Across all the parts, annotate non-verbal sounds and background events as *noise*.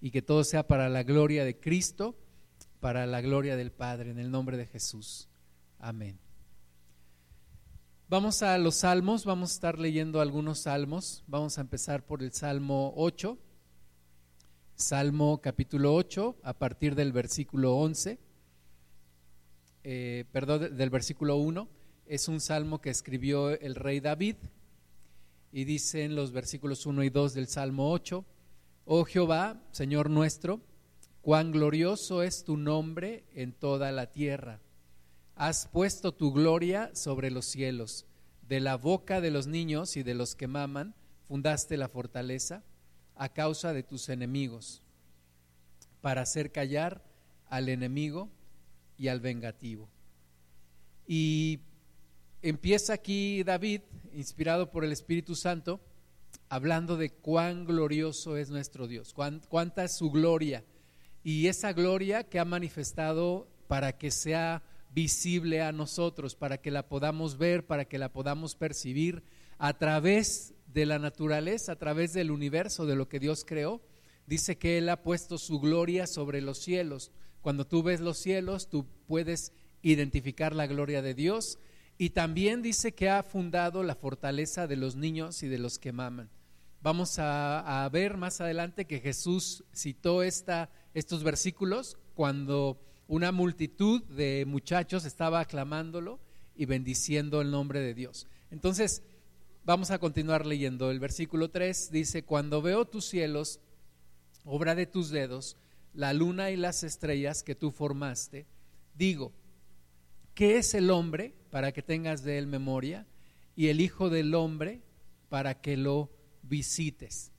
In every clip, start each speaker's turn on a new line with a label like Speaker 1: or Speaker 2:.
Speaker 1: y que todo sea para la gloria de Cristo, para la gloria del Padre, en el nombre de Jesús. Amén. Vamos a los salmos, vamos a estar leyendo algunos salmos. Vamos a empezar por el Salmo 8, Salmo capítulo 8, a partir del versículo 11, eh, perdón, del versículo 1. Es un salmo que escribió el rey David y dice en los versículos 1 y 2 del Salmo 8, Oh Jehová, Señor nuestro, cuán glorioso es tu nombre en toda la tierra has puesto tu gloria sobre los cielos. De la boca de los niños y de los que maman, fundaste la fortaleza a causa de tus enemigos, para hacer callar al enemigo y al vengativo. Y empieza aquí David, inspirado por el Espíritu Santo, hablando de cuán glorioso es nuestro Dios, cuánta es su gloria y esa gloria que ha manifestado para que sea visible a nosotros, para que la podamos ver, para que la podamos percibir a través de la naturaleza, a través del universo, de lo que Dios creó. Dice que Él ha puesto su gloria sobre los cielos. Cuando tú ves los cielos, tú puedes identificar la gloria de Dios. Y también dice que ha fundado la fortaleza de los niños y de los que maman. Vamos a, ver más adelante que Jesús citó esta, estos versículos cuando una multitud de muchachos estaba aclamándolo y bendiciendo el nombre de Dios. Entonces, vamos a continuar leyendo. El versículo 3 dice, cuando veo tus cielos, obra de tus dedos, la luna y las estrellas que tú formaste, digo, ¿qué es el hombre para que tengas de él memoria? Y el Hijo del Hombre para que lo visites.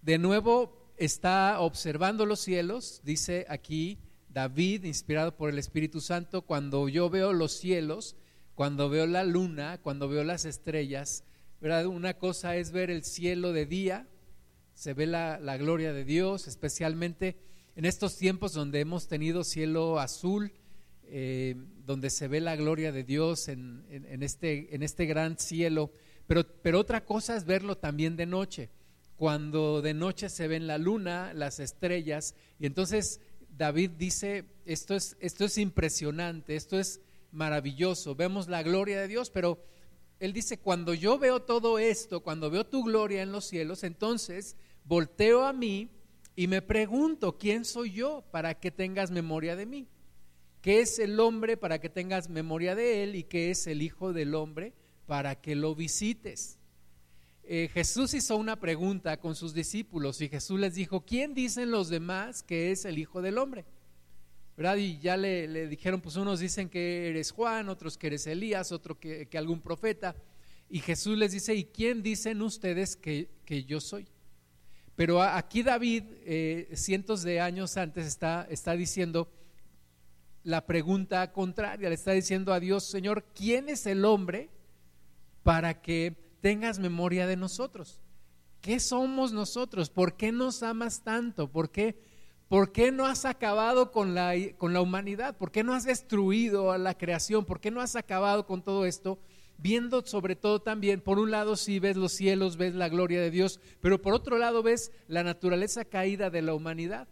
Speaker 1: De nuevo está observando los cielos, dice aquí, David, inspirado por el Espíritu Santo, cuando yo veo los cielos, cuando veo la luna, cuando veo las estrellas, ¿verdad? Una cosa es ver el cielo de día, se ve la, gloria de Dios, especialmente en estos tiempos donde hemos tenido cielo azul, eh, donde se ve la gloria de Dios en, este, en este gran cielo. Pero, pero otra cosa es verlo también de noche, cuando de noche se ven la luna, las estrellas, y entonces David dice, esto es, esto es impresionante, esto es maravilloso, vemos la gloria de Dios, pero él dice, cuando yo veo todo esto, cuando veo tu gloria en los cielos, entonces volteo a mí y me pregunto, ¿quién soy yo para que tengas memoria de mí? ¿Qué es el hombre para que tengas memoria de él y qué es el Hijo del hombre para que lo visites? Eh, Jesús hizo una pregunta con sus discípulos y Jesús les dijo, ¿quién dicen los demás que es el Hijo del Hombre? ¿Verdad? Y ya le, dijeron, pues unos dicen que eres Juan, otros que eres Elías, otro que, algún profeta. Y Jesús les dice, ¿y quién dicen ustedes que, yo soy? Pero aquí David, eh, cientos de años antes, está, está diciendo la pregunta contraria, le está diciendo a Dios, Señor, ¿quién es el hombre para que tengas memoria de nosotros. ¿Qué somos nosotros? ¿Por qué nos amas tanto? ¿Por qué, por qué no has acabado con la, con la humanidad? ¿Por qué no has destruido a la creación? ¿Por qué no has acabado con todo esto? Viendo sobre todo también, por un lado si ves los cielos, ves la gloria de Dios, pero por otro lado ves la naturaleza caída de la humanidad.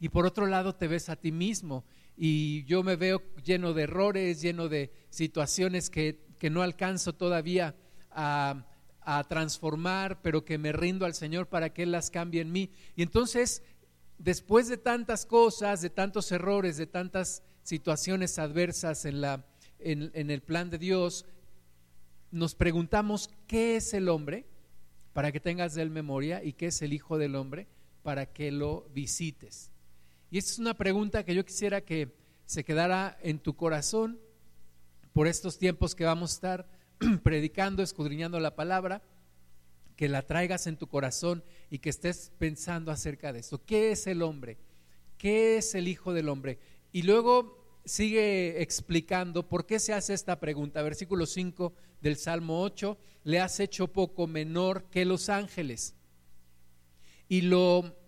Speaker 1: Y por otro lado te ves a ti mismo. Y yo me veo lleno de errores, lleno de situaciones que, que no alcanzo todavía a, transformar, pero que me rindo al Señor para que Él las cambie en mí. Y entonces, después de tantas cosas, de tantos errores, de tantas situaciones adversas en, la, en, el plan de Dios, nos preguntamos, ¿qué es el hombre? Para que tengas de él memoria, y qué es el Hijo del Hombre, para que lo visites. Y esta es una pregunta que yo quisiera que se quedara en tu corazón por estos tiempos que vamos a estar *clears throat* predicando, escudriñando la palabra, que la traigas en tu corazón y que estés pensando acerca de esto. ¿Qué es el hombre? ¿Qué es el Hijo del Hombre? Y luego sigue explicando por qué se hace esta pregunta. Versículo 5 del Salmo 8, le has hecho poco menor que los ángeles y lo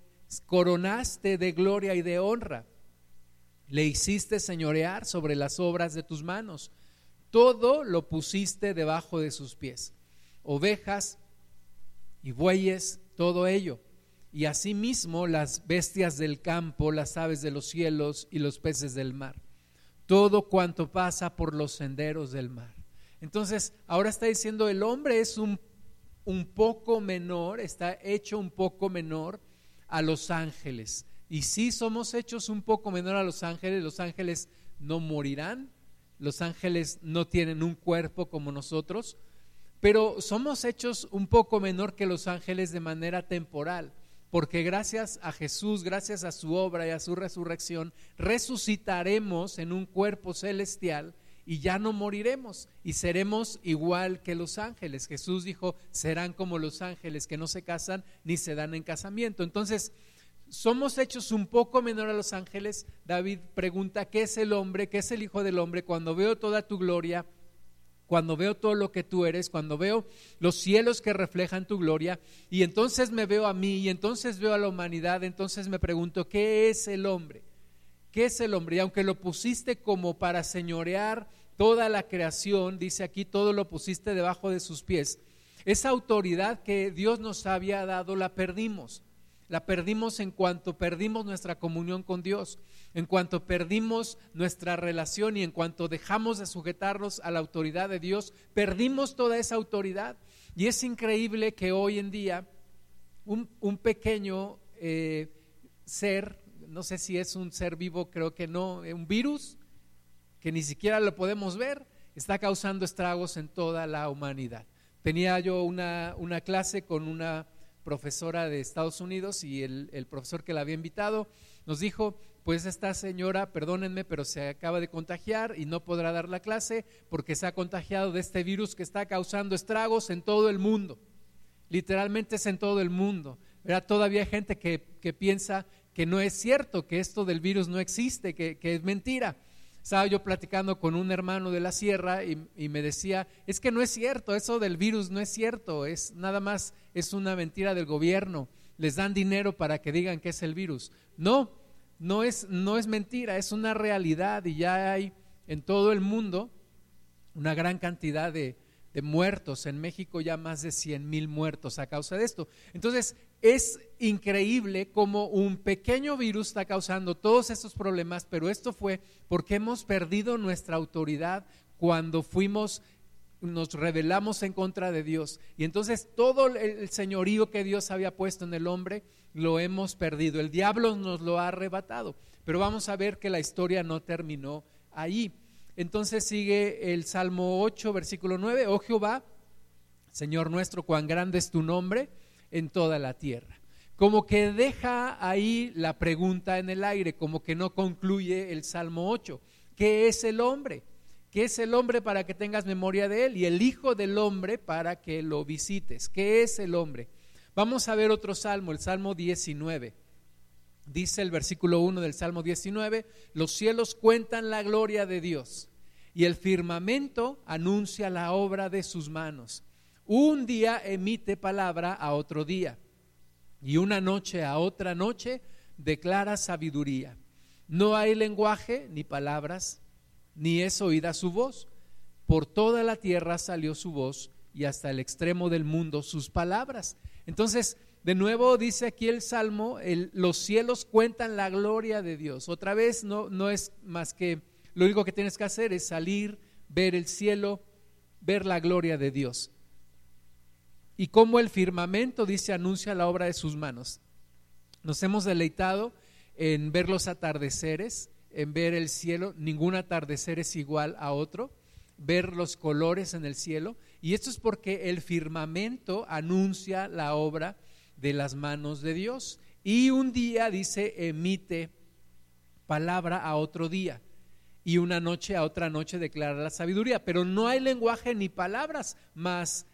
Speaker 1: coronaste de gloria y de honra. Le hiciste señorear sobre las obras de tus manos todo lo pusiste debajo de sus pies, ovejas y bueyes, todo ello, y asimismo las bestias del campo, las aves de los cielos y los peces del mar. Todo cuanto pasa por los senderos del mar. Entonces, ahora está diciendo, el hombre es un, un poco menor, está hecho un poco menor a los ángeles. Y si somos hechos un poco menor a los ángeles, los ángeles no morirán, los ángeles no tienen un cuerpo como nosotros, pero somos hechos un poco menor que los ángeles de manera temporal, porque gracias a Jesús, gracias a su obra y a su resurrección, resucitaremos en un cuerpo celestial y ya no moriremos y seremos igual que los ángeles. Jesús dijo, serán como los ángeles que no se casan ni se dan en casamiento. Entonces, somos hechos un poco menor a los ángeles. David pregunta, ¿qué es el hombre? ¿Qué es el Hijo del Hombre? Cuando veo toda tu gloria, cuando veo todo lo que tú eres, cuando veo los cielos que reflejan tu gloria, y entonces me veo a mí, y entonces veo a la humanidad, entonces me pregunto, ¿qué es el hombre? ¿Qué es el hombre? Y aunque lo pusiste como para señorear toda la creación, dice aquí, todo lo pusiste debajo de sus pies, esa autoridad que Dios nos había dado la perdimos. La perdimos en cuanto perdimos nuestra comunión con Dios, en cuanto perdimos nuestra relación y en cuanto dejamos de sujetarnos a la autoridad de Dios, perdimos toda esa autoridad. Y es increíble que hoy en día un, pequeño eh, ser no sé si es un ser vivo, creo que no, eh, un virus que ni siquiera lo podemos ver, está causando estragos en toda la humanidad. Tenía yo una, una clase con una profesora de Estados Unidos y el, el, profesor que la había invitado nos dijo, pues esta señora, perdónenme, pero se acaba de contagiar y no podrá dar la clase porque se ha contagiado de este virus que está causando estragos en todo el mundo. Literalmente es en todo el mundo. Era todavía gente que, que piensa que no es cierto, que esto del virus no existe, que, es mentira. Estaba yo platicando con un hermano de la sierra y, y, me decía, es que no es cierto, eso del virus no es cierto, es nada más, es una mentira del gobierno, les dan dinero para que digan que es el virus. No, no es, no es mentira, es una realidad y ya hay en todo el mundo una gran cantidad de, de muertos, en México ya más de 100 mil muertos a causa de esto. Entonces, es increíble cómo un pequeño virus está causando todos estos problemas, pero esto fue porque hemos perdido nuestra autoridad cuando fuimos nos rebelamos en contra de Dios. Y entonces todo el señorío que Dios había puesto en el hombre lo hemos perdido. El diablo nos lo ha arrebatado. Pero vamos a ver que la historia no terminó ahí. Entonces sigue el Salmo 8, versículo 9, oh Jehová, Señor nuestro, cuán grande es tu nombre en toda la tierra. Como que deja ahí la pregunta en el aire, como que no concluye el Salmo 8. ¿Qué es el hombre? ¿Qué es el hombre para que tengas memoria de él? Y el Hijo del hombre para que lo visites. ¿Qué es el hombre? Vamos a ver otro salmo, el Salmo 19. Dice el versículo 1 del Salmo 19, los cielos cuentan la gloria de Dios y el firmamento anuncia la obra de sus manos. Un día emite palabra a otro día y una noche a otra noche declara sabiduría. No hay lenguaje ni palabras, ni es oída su voz. Por toda la tierra salió su voz y hasta el extremo del mundo sus palabras. Entonces, de nuevo dice aquí el Salmo, los cielos cuentan la gloria de Dios. Otra vez no, no es más que lo único que tienes que hacer es salir, ver el cielo, ver la gloria de Dios. Y como el firmamento, dice, anuncia la obra de sus manos. Nos hemos deleitado en ver los atardeceres, en ver el cielo. Ningún atardecer es igual a otro. Ver los colores en el cielo. Y esto es porque el firmamento anuncia la obra de las manos de Dios. Y un día, dice, emite palabra a otro día. Y una noche a otra noche declara la sabiduría. Pero no hay lenguaje ni palabras, más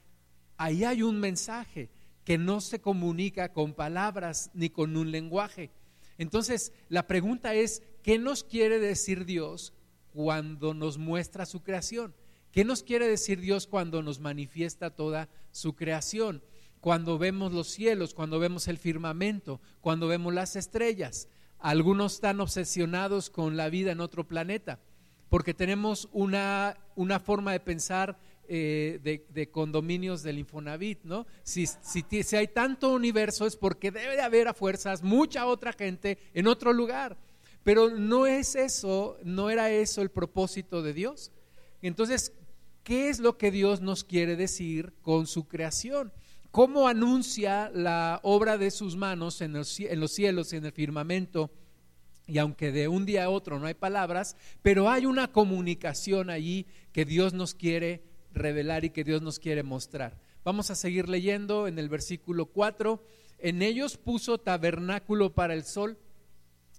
Speaker 1: ahí hay un mensaje que no se comunica con palabras ni con un lenguaje. Entonces, la pregunta es, ¿qué nos quiere decir Dios cuando nos muestra su creación? ¿Qué nos quiere decir Dios cuando nos manifiesta toda su creación? cuando vemos los cielos, cuando vemos el firmamento, cuando vemos las estrellas. Algunos están obsesionados con la vida en otro planeta, porque tenemos una, una forma de pensar eh, de, condominios del Infonavit, ¿no? Si, si, si hay tanto universo es porque debe de haber a fuerzas mucha otra gente en otro lugar. Pero no es eso, no era eso el propósito de Dios. Entonces, ¿qué es lo que Dios nos quiere decir con su creación? ¿Cómo anuncia la obra de sus manos en los, en los cielos en el firmamento? Y aunque de un día a otro no hay palabras, pero hay una comunicación allí que Dios nos quiere revelar y que Dios nos quiere mostrar. Vamos a seguir leyendo en el versículo 4. En ellos puso tabernáculo para el sol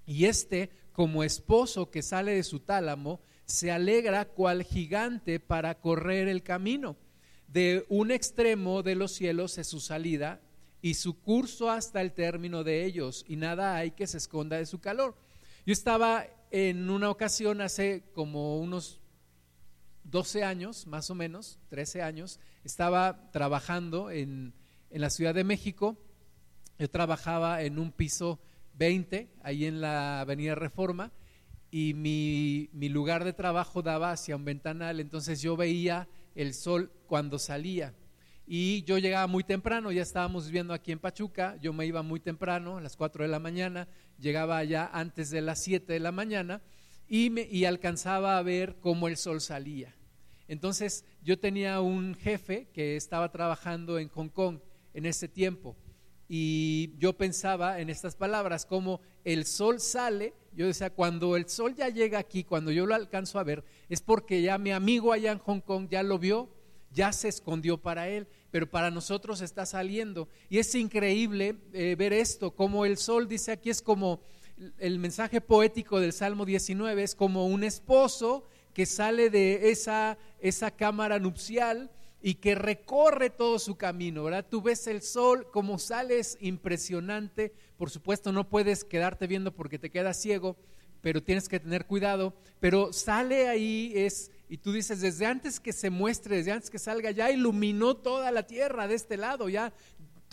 Speaker 1: y este, como esposo que sale de su tálamo, se alegra cual gigante para correr el camino. De un extremo de los cielos es su salida y su curso hasta el término de ellos, y nada hay que se esconda de su calor. Yo estaba en una ocasión hace como unos 12 años, más o menos, 13 años, estaba trabajando en, en la Ciudad de México. Yo trabajaba en un piso 20, ahí en la Avenida Reforma, y mi, mi, lugar de trabajo daba hacia un ventanal, entonces yo veía el sol cuando salía. Y yo llegaba muy temprano, ya estábamos viviendo aquí en Pachuca, yo me iba muy temprano, a las 4 de la mañana, llegaba allá antes de las 7 de la mañana y, me, y alcanzaba a ver cómo el sol salía. Entonces yo tenía un jefe que estaba trabajando en Hong Kong en ese tiempo y yo pensaba en estas palabras, como el sol sale, yo decía, cuando el sol ya llega aquí, cuando yo lo alcanzo a ver, es porque ya mi amigo allá en Hong Kong ya lo vio, ya se escondió para él, pero para nosotros está saliendo. Y es increíble eh, ver esto, como el sol dice aquí es como el mensaje poético del Salmo 19, es como un esposo que sale de esa, esa cámara nupcial y que recorre todo su camino, ¿verdad? Tú ves el sol como sales impresionante, por supuesto no puedes quedarte viendo porque te quedas ciego, pero tienes que tener cuidado, pero sale ahí es y tú dices desde antes que se muestre, desde antes que salga ya iluminó toda la tierra de este lado, ya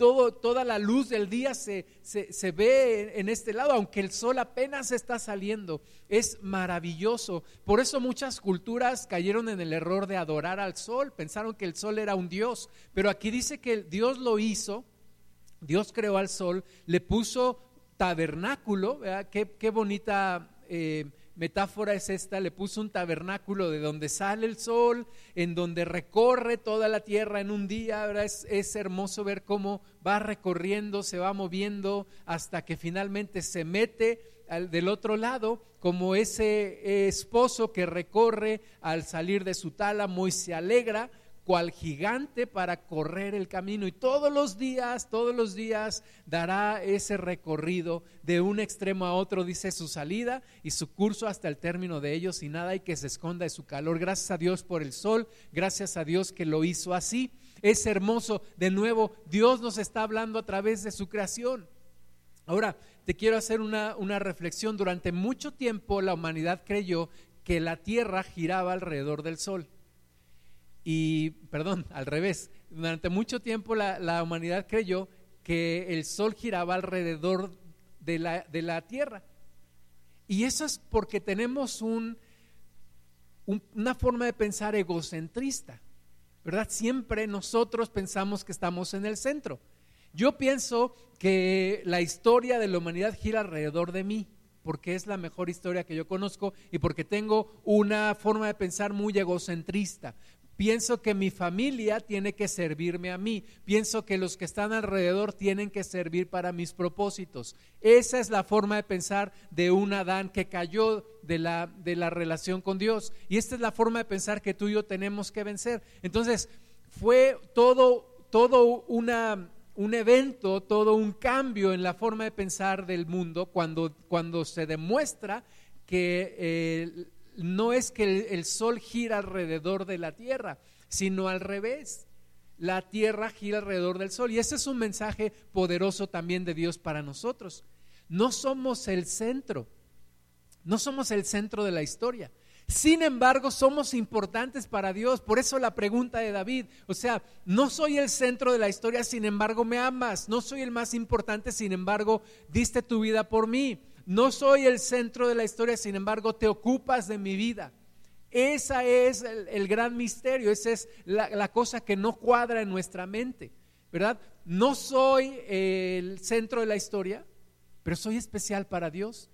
Speaker 1: toda la luz del día se, se, ve en este lado, aunque el sol apenas está saliendo. Es maravilloso. Por eso muchas culturas cayeron en el error de adorar al sol, pensaron que el sol era un dios, pero aquí dice que Dios lo hizo, Dios creó al sol, le puso tabernáculo, qué, qué, bonita... Eh, metáfora es esta, le puso un tabernáculo de donde sale el sol, en donde recorre toda la tierra en un día, Es, es, hermoso ver cómo va recorriendo, se va moviendo hasta que finalmente se mete al, del otro lado, como ese esposo que recorre al salir de su tálamo y se alegra cual gigante para correr el camino y todos los días, todos los días dará ese recorrido de un extremo a otro, dice su salida y su curso hasta el término de ellos y nada hay que se esconda de su calor. Gracias a Dios por el sol, gracias a Dios que lo hizo así. Es hermoso, de nuevo, Dios nos está hablando a través de su creación. Ahora, te quiero hacer una, una reflexión. Durante mucho tiempo la humanidad creyó que la Tierra giraba alrededor del Sol. Y, perdón, al revés, durante mucho tiempo la, humanidad creyó que el sol giraba alrededor de la, de la Tierra. Y eso es porque tenemos un, una forma de pensar egocentrista, ¿verdad? Siempre nosotros pensamos que estamos en el centro. Yo pienso que la historia de la humanidad gira alrededor de mí, porque es la mejor historia que yo conozco y porque tengo una forma de pensar muy egocentrista. Pienso que mi familia tiene que servirme a mí. Pienso que los que están alrededor tienen que servir para mis propósitos. Esa es la forma de pensar de un Adán que cayó de la, de la relación con Dios. Y esta es la forma de pensar que tú y yo tenemos que vencer. Entonces, fue todo, todo una, un evento, todo un cambio en la forma de pensar del mundo cuando, cuando se demuestra que eh, no es que el, sol gira alrededor de la tierra, sino al revés. La tierra gira alrededor del sol. Y ese es un mensaje poderoso también de Dios para nosotros. No somos el centro, no somos el centro de la historia. Sin embargo, somos importantes para Dios. Por eso la pregunta de David, o sea, no soy el centro de la historia, sin embargo me amas. No soy el más importante, sin embargo diste tu vida por mí. No soy el centro de la historia, sin embargo, te ocupas de mi vida. Esa es el, gran misterio, esa es la, cosa que no cuadra en nuestra mente, ¿verdad? No soy el centro de la historia, pero soy especial para Dios.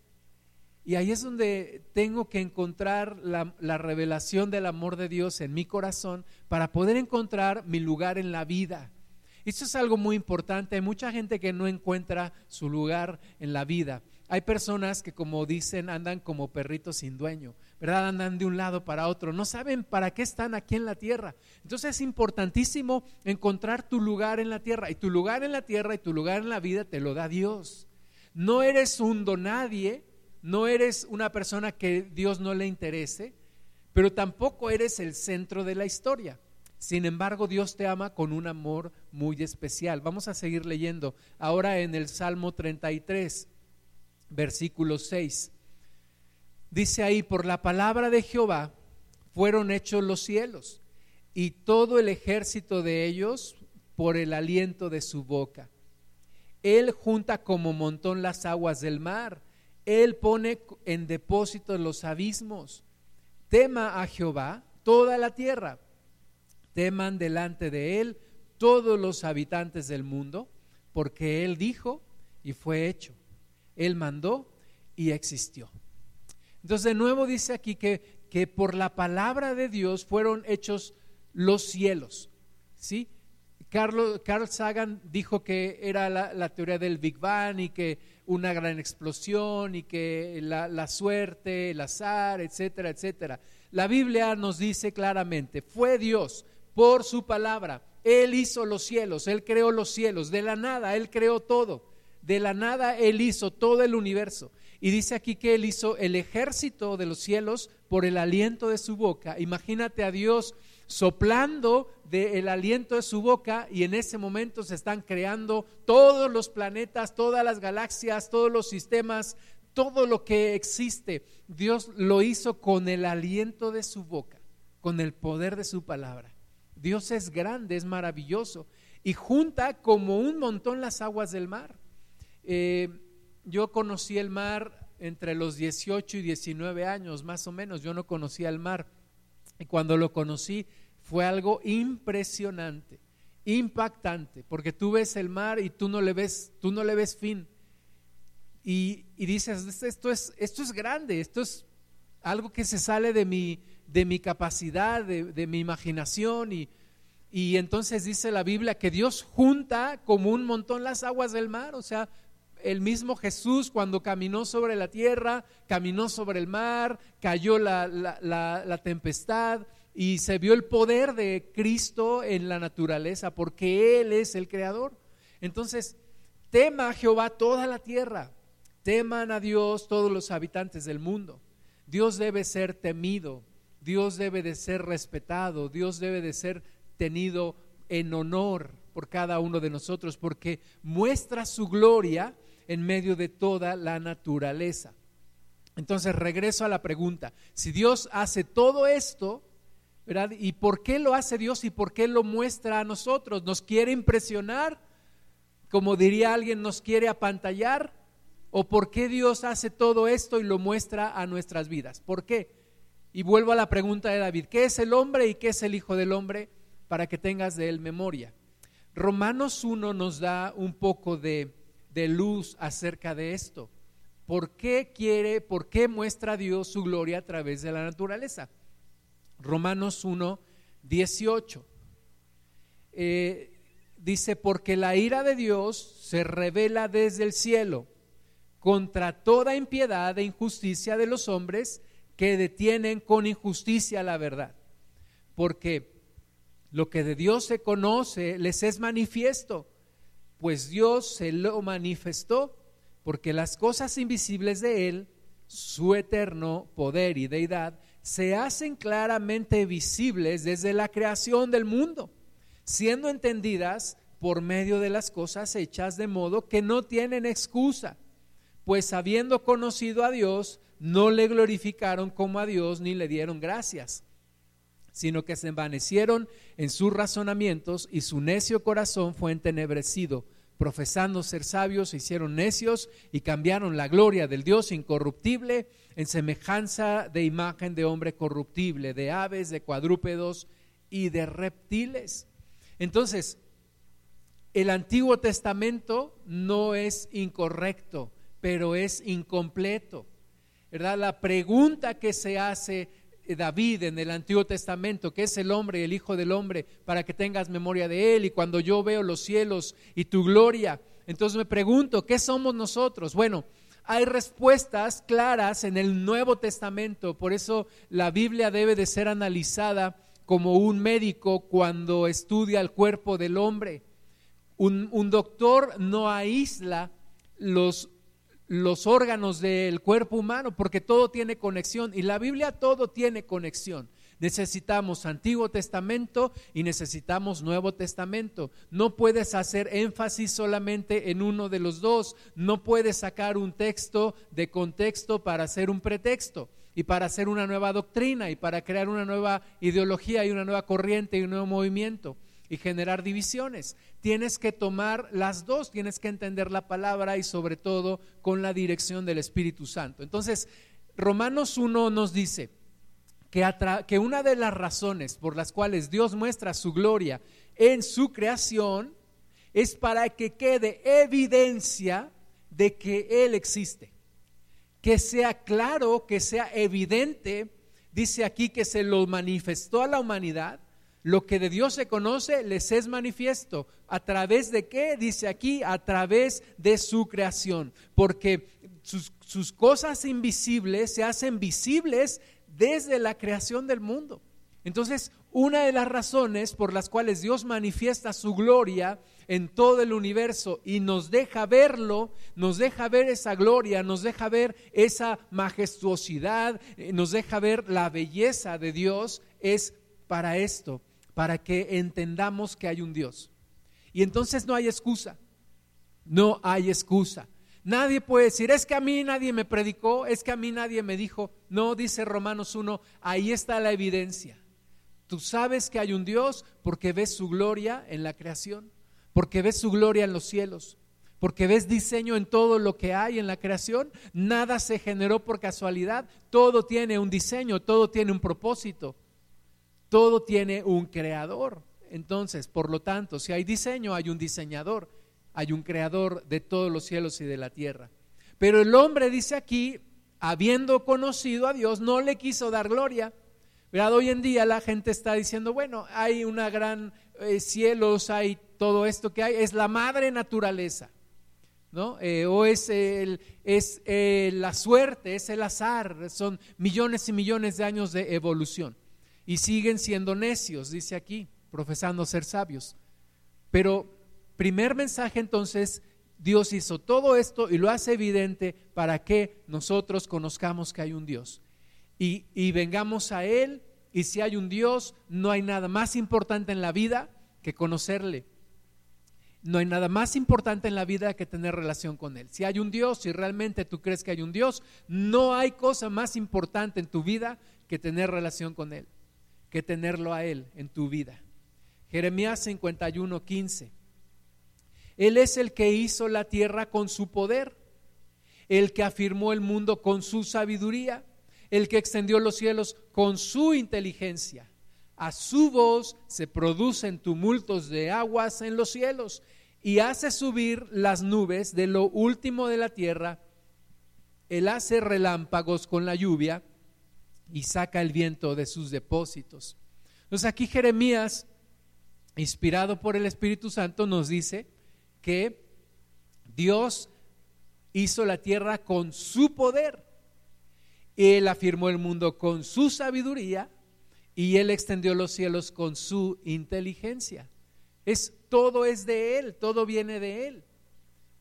Speaker 1: Y ahí es donde tengo que encontrar la, la, revelación del amor de Dios en mi corazón para poder encontrar mi lugar en la vida. Eso es algo muy importante. Hay mucha gente que no encuentra su lugar en la vida. Hay personas que, como dicen, andan como perritos sin dueño. ¿verdad? Andan de un lado para otro, no saben para qué están aquí en la tierra. Entonces es importantísimo encontrar tu lugar en la tierra y tu lugar en la tierra y tu lugar en la vida te lo da Dios. No eres un donadie, no eres una persona que Dios no le interese, pero tampoco eres el centro de la historia. Sin embargo, Dios te ama con un amor muy especial. Vamos a seguir leyendo ahora en el Salmo 33, versículo 6. Dice ahí, por la palabra de Jehová fueron hechos los cielos y todo el ejército de ellos por el aliento de su boca. Él junta como montón las aguas del mar. Él pone en depósito los abismos. Tema a Jehová toda la tierra. Teman delante de Él todos los habitantes del mundo, porque Él dijo y fue hecho. Él mandó y existió. Entonces de nuevo dice aquí que, que por la palabra de Dios fueron hechos los cielos. ¿sí? Carlos, Carl Sagan dijo que era la, teoría del Big Bang y que una gran explosión y que la, la suerte, el azar, etcétera, etcétera. La Biblia nos dice claramente, fue Dios por su palabra. Él hizo los cielos, Él creó los cielos, de la nada, Él creó todo. De la nada Él hizo todo el universo. Y dice aquí que Él hizo el ejército de los cielos por el aliento de su boca. Imagínate a Dios soplando del aliento de su boca y en ese momento se están creando todos los planetas, todas las galaxias, todos los sistemas, todo lo que existe. Dios lo hizo con el aliento de su boca, con el poder de su palabra. Dios es grande, es maravilloso y junta como un montón las aguas del mar. Eh, yo conocí el mar entre los 18 y 19 años, más o menos. Yo no conocía el mar. Y cuando lo conocí fue algo impresionante, impactante, porque tú ves el mar y tú no le ves, tú no le ves fin. Y, dices, esto es, esto es grande, esto es algo que se sale de mi, de mi capacidad, de, de mi imaginación. Y, y entonces dice la Biblia que Dios junta como un montón las aguas del mar, o sea, el mismo Jesús cuando caminó sobre la tierra, caminó sobre el mar, cayó la, tempestad y se vio el poder de Cristo en la naturaleza porque Él es el creador. Entonces, tema a Jehová toda la tierra, teman a Dios todos los habitantes del mundo. Dios debe ser temido, Dios debe de ser respetado, Dios debe de ser tenido en honor por cada uno de nosotros porque muestra su gloria en medio de toda la naturaleza. Entonces regreso a la pregunta, si Dios hace todo esto, ¿verdad? ¿Y por qué lo hace Dios y por qué lo muestra a nosotros? ¿Nos quiere impresionar? Como diría alguien, ¿nos quiere apantallar? ¿O por qué Dios hace todo esto y lo muestra a nuestras vidas? ¿Por qué? Y vuelvo a la pregunta de David, ¿qué es el hombre y qué es el Hijo del Hombre? Para que tengas de él memoria. Romanos 1 nos da un poco de de luz acerca de esto. ¿Por qué quiere, por qué muestra Dios su gloria a través de la naturaleza? Romanos 1, 18. Eh, dice, porque la ira de Dios se revela desde el cielo contra toda impiedad e injusticia de los hombres que detienen con injusticia la verdad. Porque lo que de Dios se conoce les es manifiesto pues Dios se lo manifestó porque las cosas invisibles de Él, su eterno poder y deidad, se hacen claramente visibles desde la creación del mundo, siendo entendidas por medio de las cosas hechas de modo que no tienen excusa, pues habiendo conocido a Dios, no le glorificaron como a Dios ni le dieron gracias, sino que se envanecieron en sus razonamientos y su necio corazón fue entenebrecido. profesando ser sabios, se hicieron necios y cambiaron la gloria del Dios incorruptible en semejanza de imagen de hombre corruptible, de aves, de cuadrúpedos y de reptiles. Entonces, el Antiguo Testamento no es incorrecto, pero es incompleto. ¿Verdad? La pregunta que se hace David en el Antiguo Testamento, que es el hombre el Hijo del Hombre, para que tengas memoria de él. Y cuando yo veo los cielos y tu gloria, entonces me pregunto, ¿qué somos nosotros? Bueno, hay respuestas claras en el Nuevo Testamento, por eso la Biblia debe de ser analizada como un médico cuando estudia el cuerpo del hombre. Un, un doctor no aísla los los órganos del cuerpo humano, porque todo tiene conexión y la Biblia todo tiene conexión. Necesitamos Antiguo Testamento y necesitamos Nuevo Testamento. No puedes hacer énfasis solamente en uno de los dos. No puedes sacar un texto de contexto para hacer un pretexto y para hacer una nueva doctrina y para crear una nueva ideología y una nueva corriente y un nuevo movimiento y generar divisiones. Tienes que tomar las dos, tienes que entender la palabra y sobre todo con la dirección del Espíritu Santo. Entonces, Romanos 1 nos dice que, que una de las razones por las cuales Dios muestra su gloria en su creación es para que quede evidencia de que Él existe. Que sea claro, que sea evidente, dice aquí que se lo manifestó a la humanidad lo que de Dios se conoce les es manifiesto. ¿A través de qué? Dice aquí, a través de su creación. Porque sus, sus cosas invisibles se hacen visibles desde la creación del mundo. Entonces, una de las razones por las cuales Dios manifiesta su gloria en todo el universo y nos deja verlo, nos deja ver esa gloria, nos deja ver esa majestuosidad, eh, nos deja ver la belleza de Dios, es para esto, para que entendamos que hay un Dios. Y entonces no hay excusa, no hay excusa. Nadie puede decir, es que a mí nadie me predicó, es que a mí nadie me dijo. No, dice Romanos 1, ahí está la evidencia. Tú sabes que hay un Dios porque ves su gloria en la creación, porque ves su gloria en los cielos, porque ves diseño en todo lo que hay en la creación. Nada se generó por casualidad, todo tiene un diseño, todo tiene un propósito. Todo tiene un creador. Entonces, por lo tanto, si hay diseño, hay un diseñador, hay un creador de todos los cielos y de la tierra. Pero el hombre dice aquí, habiendo conocido a Dios, no le quiso dar gloria. ¿Verdad? Hoy en día la gente está diciendo, bueno, hay una gran eh, cielos, hay todo esto que hay, es la madre naturaleza. ¿No? Eh, o es, el, es eh, la suerte, es el azar, son millones y millones de años de evolución y siguen siendo necios, dice aquí, profesando ser sabios. Pero primer mensaje entonces, Dios hizo todo esto y lo hace evidente para que nosotros conozcamos que hay un Dios. Y, y vengamos a Él y si hay un Dios, no hay nada más importante en la vida que conocerle. No hay nada más importante en la vida que tener relación con Él. Si hay un Dios, si realmente tú crees que hay un Dios, no hay cosa más importante en tu vida que tener relación con Él que tenerlo a Él en tu vida. Jeremías 51, 15. Él es el que hizo la tierra con su poder, el que afirmó el mundo con su sabiduría, el que extendió los cielos con su inteligencia. A su voz se producen tumultos de aguas en los cielos y hace subir las nubes de lo último de la tierra. Él hace relámpagos con la lluvia y saca el viento de sus depósitos. Entonces aquí Jeremías, inspirado por el Espíritu Santo, nos dice que Dios hizo la tierra con su poder. Él afirmó el mundo con su sabiduría y él extendió los cielos con su inteligencia. Es todo es de él, todo viene de él.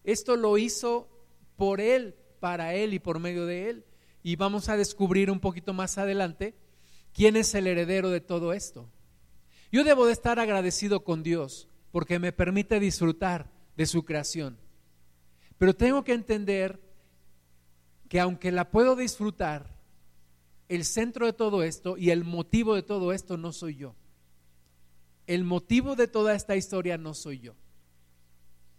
Speaker 1: Esto lo hizo por él, para él y por medio de él y vamos a descubrir un poquito más adelante quién es el heredero de todo esto. Yo debo de estar agradecido con Dios porque me permite disfrutar de su creación. Pero tengo que entender que aunque la puedo disfrutar, el centro de todo esto y el motivo de todo esto no soy yo. El motivo de toda esta historia no soy yo.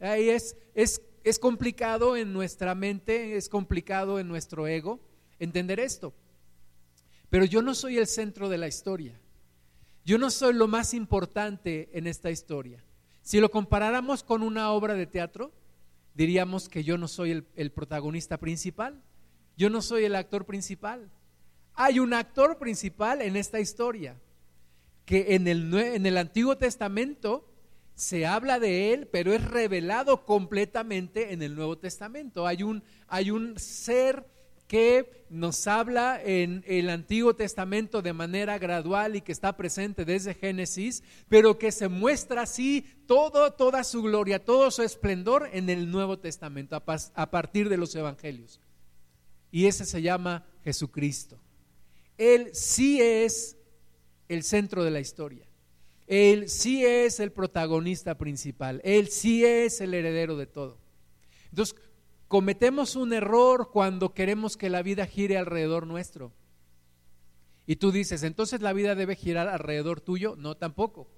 Speaker 1: Ahí es, es, es complicado en nuestra mente, es complicado en nuestro ego entender esto. Pero yo no soy el centro de la historia. Yo no soy lo más importante en esta historia. Si lo comparáramos con una obra de teatro, diríamos que yo no soy el, protagonista principal. Yo no soy el actor principal. Hay un actor principal en esta historia que en el, en el Antiguo Testamento se habla de él, pero es revelado completamente en el Nuevo Testamento. Hay un, hay un ser que nos habla en el Antiguo Testamento de manera gradual y que está presente desde Génesis, pero que se muestra así todo, toda su gloria, todo su esplendor en el Nuevo Testamento, a, partir de los Evangelios. Y ese se llama Jesucristo. Él sí es el centro de la historia. Él sí es el protagonista principal. Él sí es el heredero de todo. Entonces, Cometemos un error cuando queremos que la vida gire alrededor nuestro. Y tú dices, entonces la vida debe girar alrededor tuyo. No, tampoco.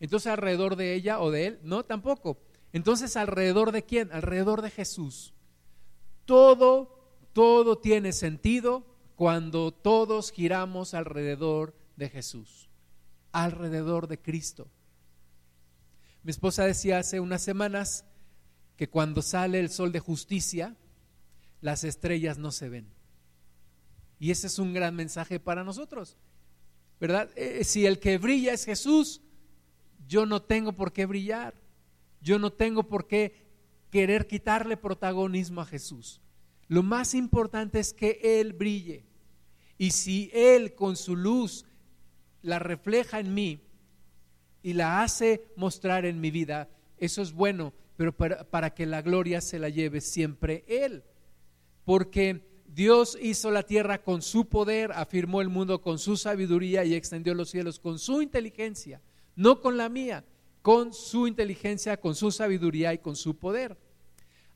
Speaker 1: Entonces alrededor de ella o de él. No, tampoco. Entonces alrededor de quién? Alrededor de Jesús. Todo, todo tiene sentido cuando todos giramos alrededor de Jesús, alrededor de Cristo. Mi esposa decía hace unas semanas, que cuando sale el sol de justicia, las estrellas no se ven. Y ese es un gran mensaje para nosotros, ¿verdad? Eh, eh, si el que brilla es Jesús, yo no tengo por qué brillar, yo no tengo por qué querer quitarle protagonismo a Jesús. Lo más importante es que Él brille. Y si Él con su luz la refleja en mí y la hace mostrar en mi vida, eso es bueno, pero para, que la gloria se la lleve siempre Él. Porque Dios hizo la tierra con su poder, afirmó el mundo con su sabiduría y extendió los cielos con su inteligencia, no con la mía, con su inteligencia, con su sabiduría y con su poder.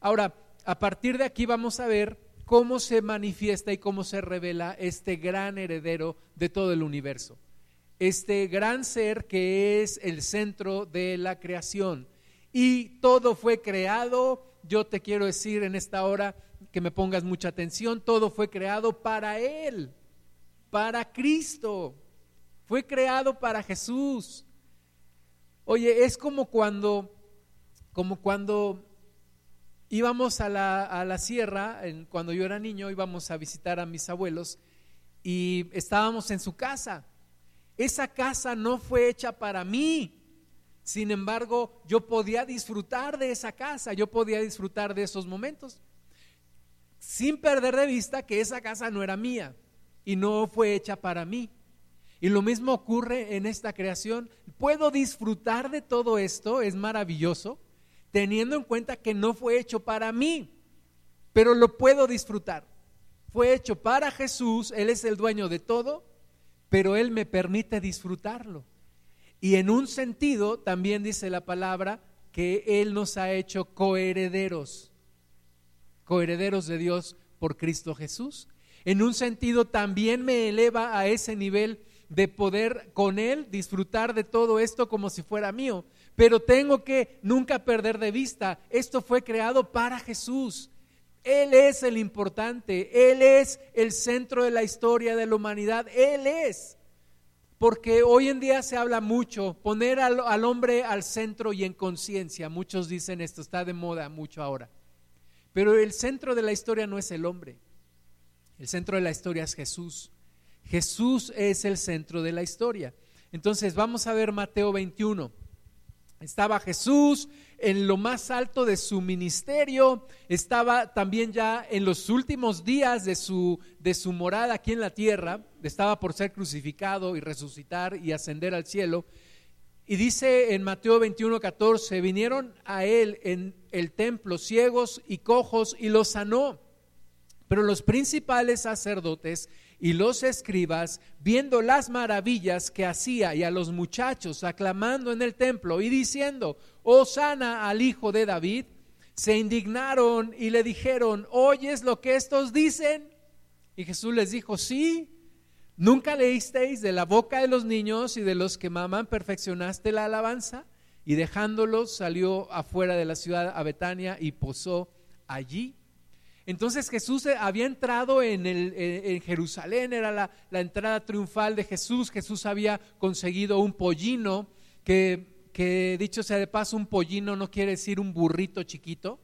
Speaker 1: Ahora, a partir de aquí vamos a ver cómo se manifiesta y cómo se revela este gran heredero de todo el universo. Este gran ser que es el centro de la creación, y todo fue creado, yo te quiero decir en esta hora que me pongas mucha atención, todo fue creado para Él, para Cristo, fue creado para Jesús. Oye, es como cuando, como cuando íbamos a la, a la sierra, cuando yo era niño, íbamos a visitar a mis abuelos y estábamos en su casa. Esa casa no fue hecha para mí, sin embargo, yo podía disfrutar de esa casa, yo podía disfrutar de esos momentos, sin perder de vista que esa casa no era mía y no fue hecha para mí. Y lo mismo ocurre en esta creación. Puedo disfrutar de todo esto, es maravilloso, teniendo en cuenta que no fue hecho para mí, pero lo puedo disfrutar. Fue hecho para Jesús, Él es el dueño de todo, pero Él me permite disfrutarlo. Y en un sentido también dice la palabra que Él nos ha hecho coherederos, coherederos de Dios por Cristo Jesús. En un sentido también me eleva a ese nivel de poder con Él disfrutar de todo esto como si fuera mío. Pero tengo que nunca perder de vista, esto fue creado para Jesús. Él es el importante, Él es el centro de la historia de la humanidad, Él es. Porque hoy en día se habla mucho, poner al, hombre al centro y en conciencia. Muchos dicen esto, está de moda mucho ahora. Pero el centro de la historia no es el hombre. El centro de la historia es Jesús. Jesús es el centro de la historia. Entonces vamos a ver Mateo 21. Estaba Jesús en lo más alto de su ministerio, estaba también ya en los últimos días de su, de su morada aquí en la tierra, estaba por ser crucificado y resucitar y ascender al cielo. Y dice en Mateo 21, 14, vinieron a él en el templo ciegos y cojos y los sanó. Pero los principales sacerdotes y los escribas, viendo las maravillas que hacía y a los muchachos aclamando en el templo y diciendo, oh sana al hijo de David, se indignaron y le dijeron, ¿oyes lo que estos dicen? Y Jesús les dijo, sí, nunca leísteis de la boca de los niños y de los que maman, perfeccionaste la alabanza. y dejándolos salió afuera de la ciudad a Betania y posó allí. Entonces Jesús había entrado en, Jerusalén, era la, entrada triunfal de Jesús. Jesús había conseguido un pollino, que dicho sea de paso, un pollino no quiere decir un burrito chiquito.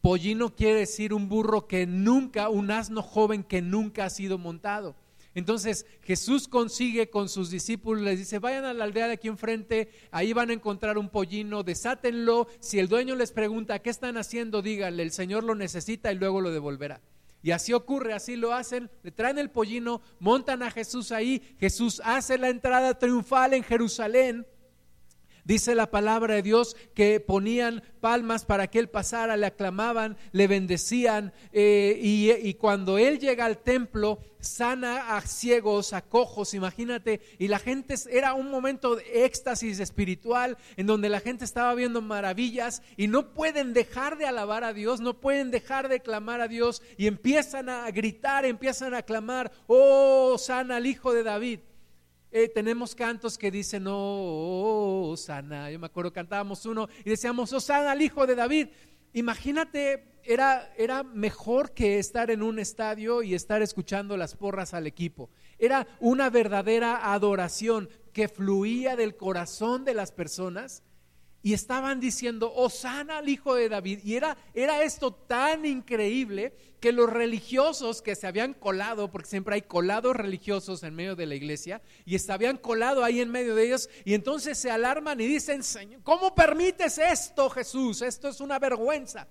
Speaker 1: Pollino quiere decir un burro que nunca, un asno joven que nunca ha sido montado. Entonces Jesús consigue con sus discípulos, les dice, vayan a la aldea de aquí enfrente, ahí van a encontrar un pollino, desátenlo, si el dueño les pregunta, ¿qué están haciendo? Díganle, el Señor lo necesita y luego lo devolverá. Y así ocurre, así lo hacen, le traen el pollino, montan a Jesús ahí, Jesús hace la entrada triunfal en Jerusalén Dice la palabra de Dios que ponían palmas para que él pasara, le aclamaban, le bendecían eh, y, cuando él llega al templo sana a ciegos, a cojos, imagínate, y la gente era un momento de éxtasis espiritual en donde la gente estaba viendo maravillas y no pueden dejar de alabar a Dios, no pueden dejar de clamar a Dios y empiezan a gritar, empiezan a clamar, oh, sana al hijo de David. Eh, tenemos cantos que dicen, oh, oh, sana. Yo me acuerdo, cantábamos uno y decíamos, oh, sana al hijo de David. Imagínate, era, era mejor que estar en un estadio y estar escuchando las porras al equipo. Era una verdadera adoración que fluía del corazón de las personas y estaban diciendo, Osana al hijo de David. Y era, era esto tan increíble que los religiosos que se habían colado, porque siempre hay colados religiosos en medio de la iglesia, y se habían colado ahí en medio de ellos, y entonces se alarman y dicen, Señor, ¿cómo permites esto, Jesús? Esto es una vergüenza.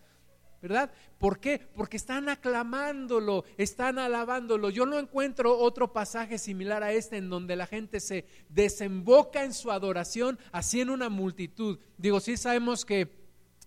Speaker 1: ¿Verdad? ¿Por qué? Porque están aclamándolo, están alabándolo. Yo no encuentro otro pasaje similar a este en donde la gente se desemboca en su adoración, así en una multitud. Digo, sí sabemos que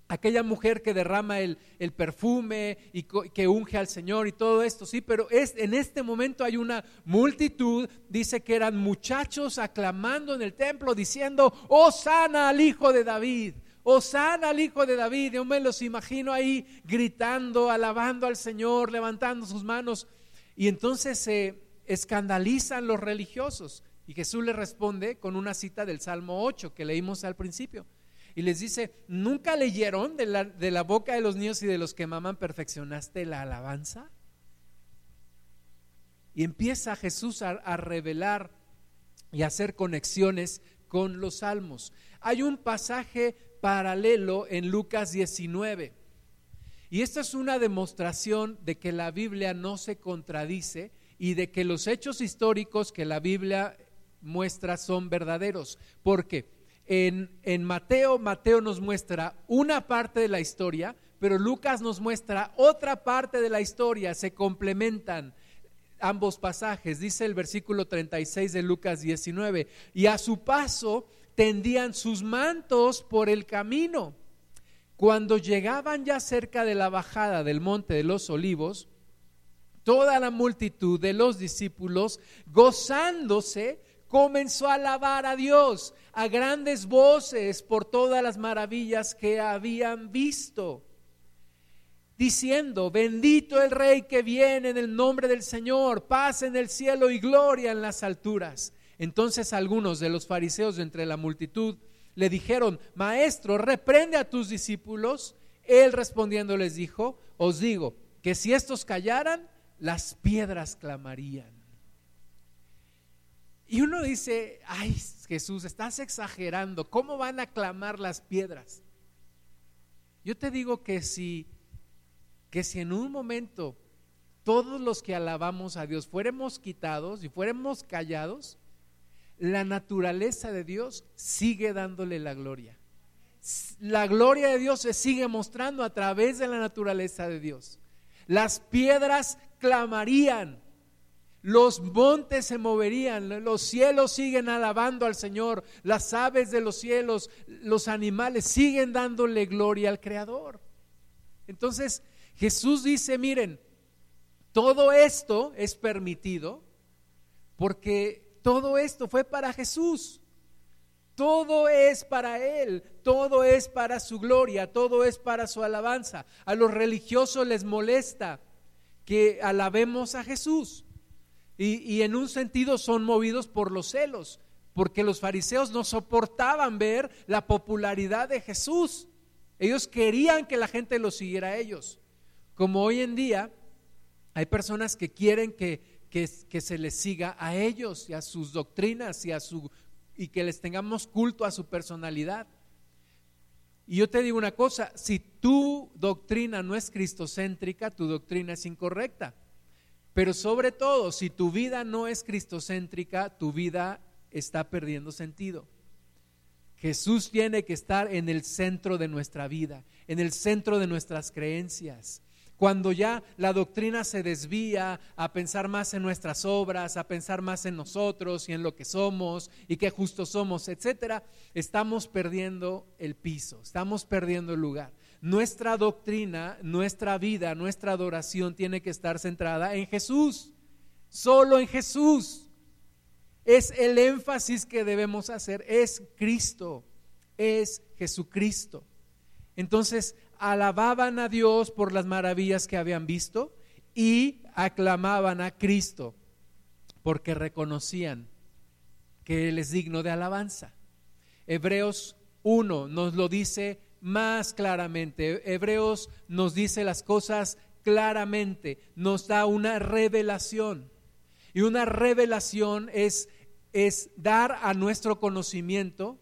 Speaker 1: aquella mujer que derrama el, perfume y que unge al Señor y todo esto, sí, pero es, en este momento hay una multitud, dice que eran muchachos aclamando en el templo diciendo, oh sana al hijo de David. Osana al hijo de David. Yo me los imagino ahí gritando, alabando al Señor, levantando sus manos. Y entonces se escandalizan los religiosos. Y Jesús les responde con una cita del Salmo 8 que leímos al principio. Y les dice, ¿nunca leyeron de la, de la boca de los niños y de los que maman perfeccionaste la alabanza? Y empieza Jesús a, revelar y hacer conexiones con los salmos. Hay un pasaje paralelo en Lucas 19. Y esta es una demostración de que la Biblia no se contradice y de que los hechos históricos que la Biblia muestra son verdaderos. Porque en, en Mateo, Mateo nos muestra una parte de la historia, pero Lucas nos muestra otra parte de la historia, se complementan ambos pasajes. Dice el versículo 36 de Lucas 19, y a su paso tendían sus mantos por el camino. Cuando llegaban ya cerca de la bajada del monte de los olivos, toda la multitud de los discípulos, gozándose, comenzó a alabar a Dios a grandes voces por todas las maravillas que habían visto, diciendo, bendito el rey que viene en el nombre del Señor, paz en el cielo y gloria en las alturas. Entonces algunos de los fariseos de entre la multitud le dijeron, Maestro, reprende a tus discípulos. Él respondiendo les dijo, os digo que si estos callaran, las piedras clamarían. Y uno dice, ay Jesús, estás exagerando, ¿cómo van a clamar las piedras? Yo te digo que si, que si en un momento todos los que alabamos a Dios fuéramos quitados y fuéramos callados, la naturaleza de Dios sigue dándole la gloria. La gloria de Dios se sigue mostrando a través de la naturaleza de Dios. Las piedras clamarían, los montes se moverían, los cielos siguen alabando al Señor, las aves de los cielos, los animales siguen dándole gloria al Creador. Entonces Jesús dice, miren, todo esto es permitido porque todo esto fue para Jesús. Todo es para Él, todo es para su gloria, todo es para su alabanza. A los religiosos les molesta que alabemos a Jesús y, en un sentido son movidos por los celos, porque los fariseos no soportaban ver la popularidad de Jesús. Ellos querían que la gente lo siguiera a ellos. Como hoy en día hay personas que quieren que, que, se les siga a ellos y a sus doctrinas y, a su, y que les tengamos culto a su personalidad. Y yo te digo una cosa, si tu doctrina no es cristocéntrica, tu doctrina es incorrecta. Pero sobre todo, si tu vida no es cristocéntrica, tu vida está perdiendo sentido. Jesús tiene que estar en el centro de nuestra vida, en el centro de nuestras creencias. Cuando ya la doctrina se desvía a pensar más en nuestras obras, a pensar más en nosotros y en lo que somos y qué justos somos, etcétera, estamos perdiendo el piso, estamos perdiendo el lugar. Nuestra doctrina, nuestra vida, nuestra adoración tiene que estar centrada en Jesús, solo en Jesús. Es el énfasis que debemos hacer, es Cristo, es Jesucristo. Entonces, alababan a Dios por las maravillas que habían visto y aclamaban a Cristo porque reconocían que Él es digno de alabanza. Hebreos 1 nos lo dice más claramente. Hebreos nos dice las cosas claramente, nos da una revelación. Y una revelación es, es dar a nuestro conocimiento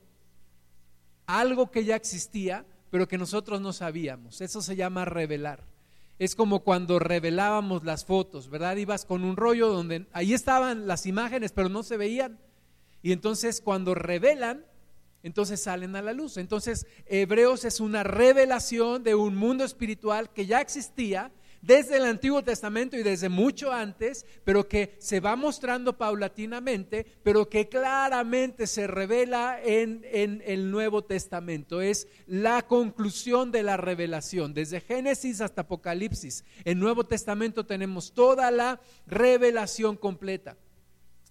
Speaker 1: algo que ya existía, pero que nosotros no sabíamos. Eso se llama revelar. Es como cuando revelábamos las fotos, ¿verdad? Ibas con un rollo donde ahí estaban las imágenes, pero no se veían. Y entonces cuando revelan, entonces salen a la luz. Entonces Hebreos es una revelación de un mundo espiritual que ya existía, desde el Antiguo Testamento y desde mucho antes, pero que se va mostrando paulatinamente, pero que claramente se revela en, el Nuevo Testamento. Es la conclusión de la revelación, desde Génesis hasta Apocalipsis. En Nuevo Testamento tenemos toda la revelación completa.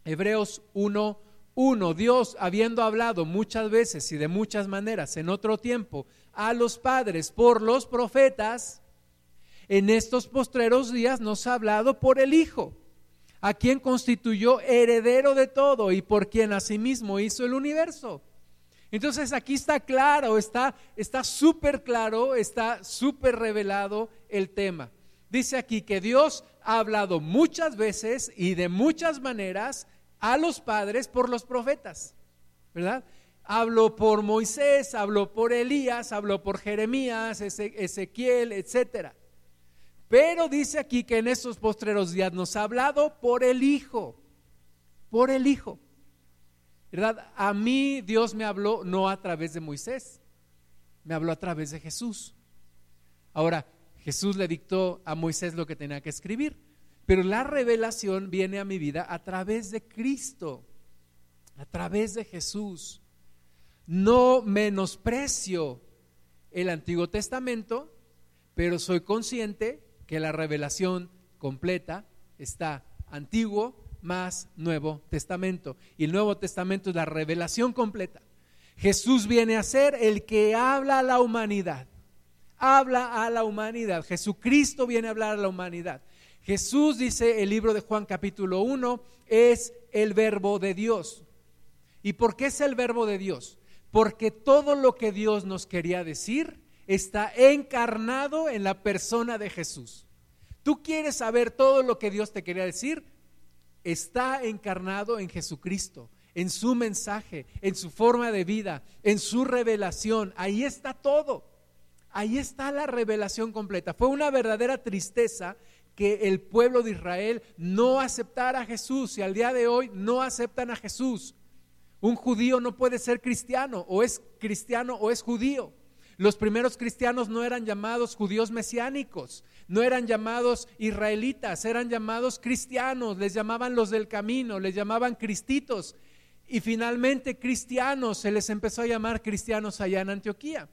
Speaker 1: Hebreos 1. 1. Dios, habiendo hablado muchas veces y de muchas maneras en otro tiempo a los padres por los profetas, en estos postreros días nos ha hablado por el Hijo, a quien constituyó heredero de todo y por quien asimismo hizo el universo. Entonces aquí está claro, está súper claro, está súper revelado el tema. Dice aquí que Dios ha hablado muchas veces y de muchas maneras a los padres por los profetas, ¿verdad? Habló por Moisés, habló por Elías, habló por Jeremías, Ezequiel, etcétera. Pero dice aquí que en estos postreros días nos ha hablado por el Hijo, por el Hijo. ¿Verdad? A mí Dios me habló no a través de Moisés, me habló a través de Jesús. Ahora, Jesús le dictó a Moisés lo que tenía que escribir, pero la revelación viene a mi vida a través de Cristo, a través de Jesús. No menosprecio el Antiguo Testamento, pero soy consciente que la revelación completa está antiguo más Nuevo Testamento. Y el Nuevo Testamento es la revelación completa. Jesús viene a ser el que habla a la humanidad. Habla a la humanidad. Jesucristo viene a hablar a la humanidad. Jesús, dice el libro de Juan capítulo 1, es el verbo de Dios. ¿Y por qué es el verbo de Dios? Porque todo lo que Dios nos quería decir está encarnado en la persona de Jesús. ¿Tú quieres saber todo lo que Dios te quería decir? Está encarnado en Jesucristo, en su mensaje, en su forma de vida, en su revelación. Ahí está todo. Ahí está la revelación completa. Fue una verdadera tristeza que el pueblo de Israel no aceptara a Jesús y al día de hoy no aceptan a Jesús. Un judío no puede ser cristiano, o es cristiano o es judío. Los primeros cristianos no eran llamados judíos mesiánicos, no eran llamados israelitas, eran llamados cristianos, les llamaban los del camino, les llamaban cristitos. Y finalmente cristianos, se les empezó a llamar cristianos allá en Antioquía.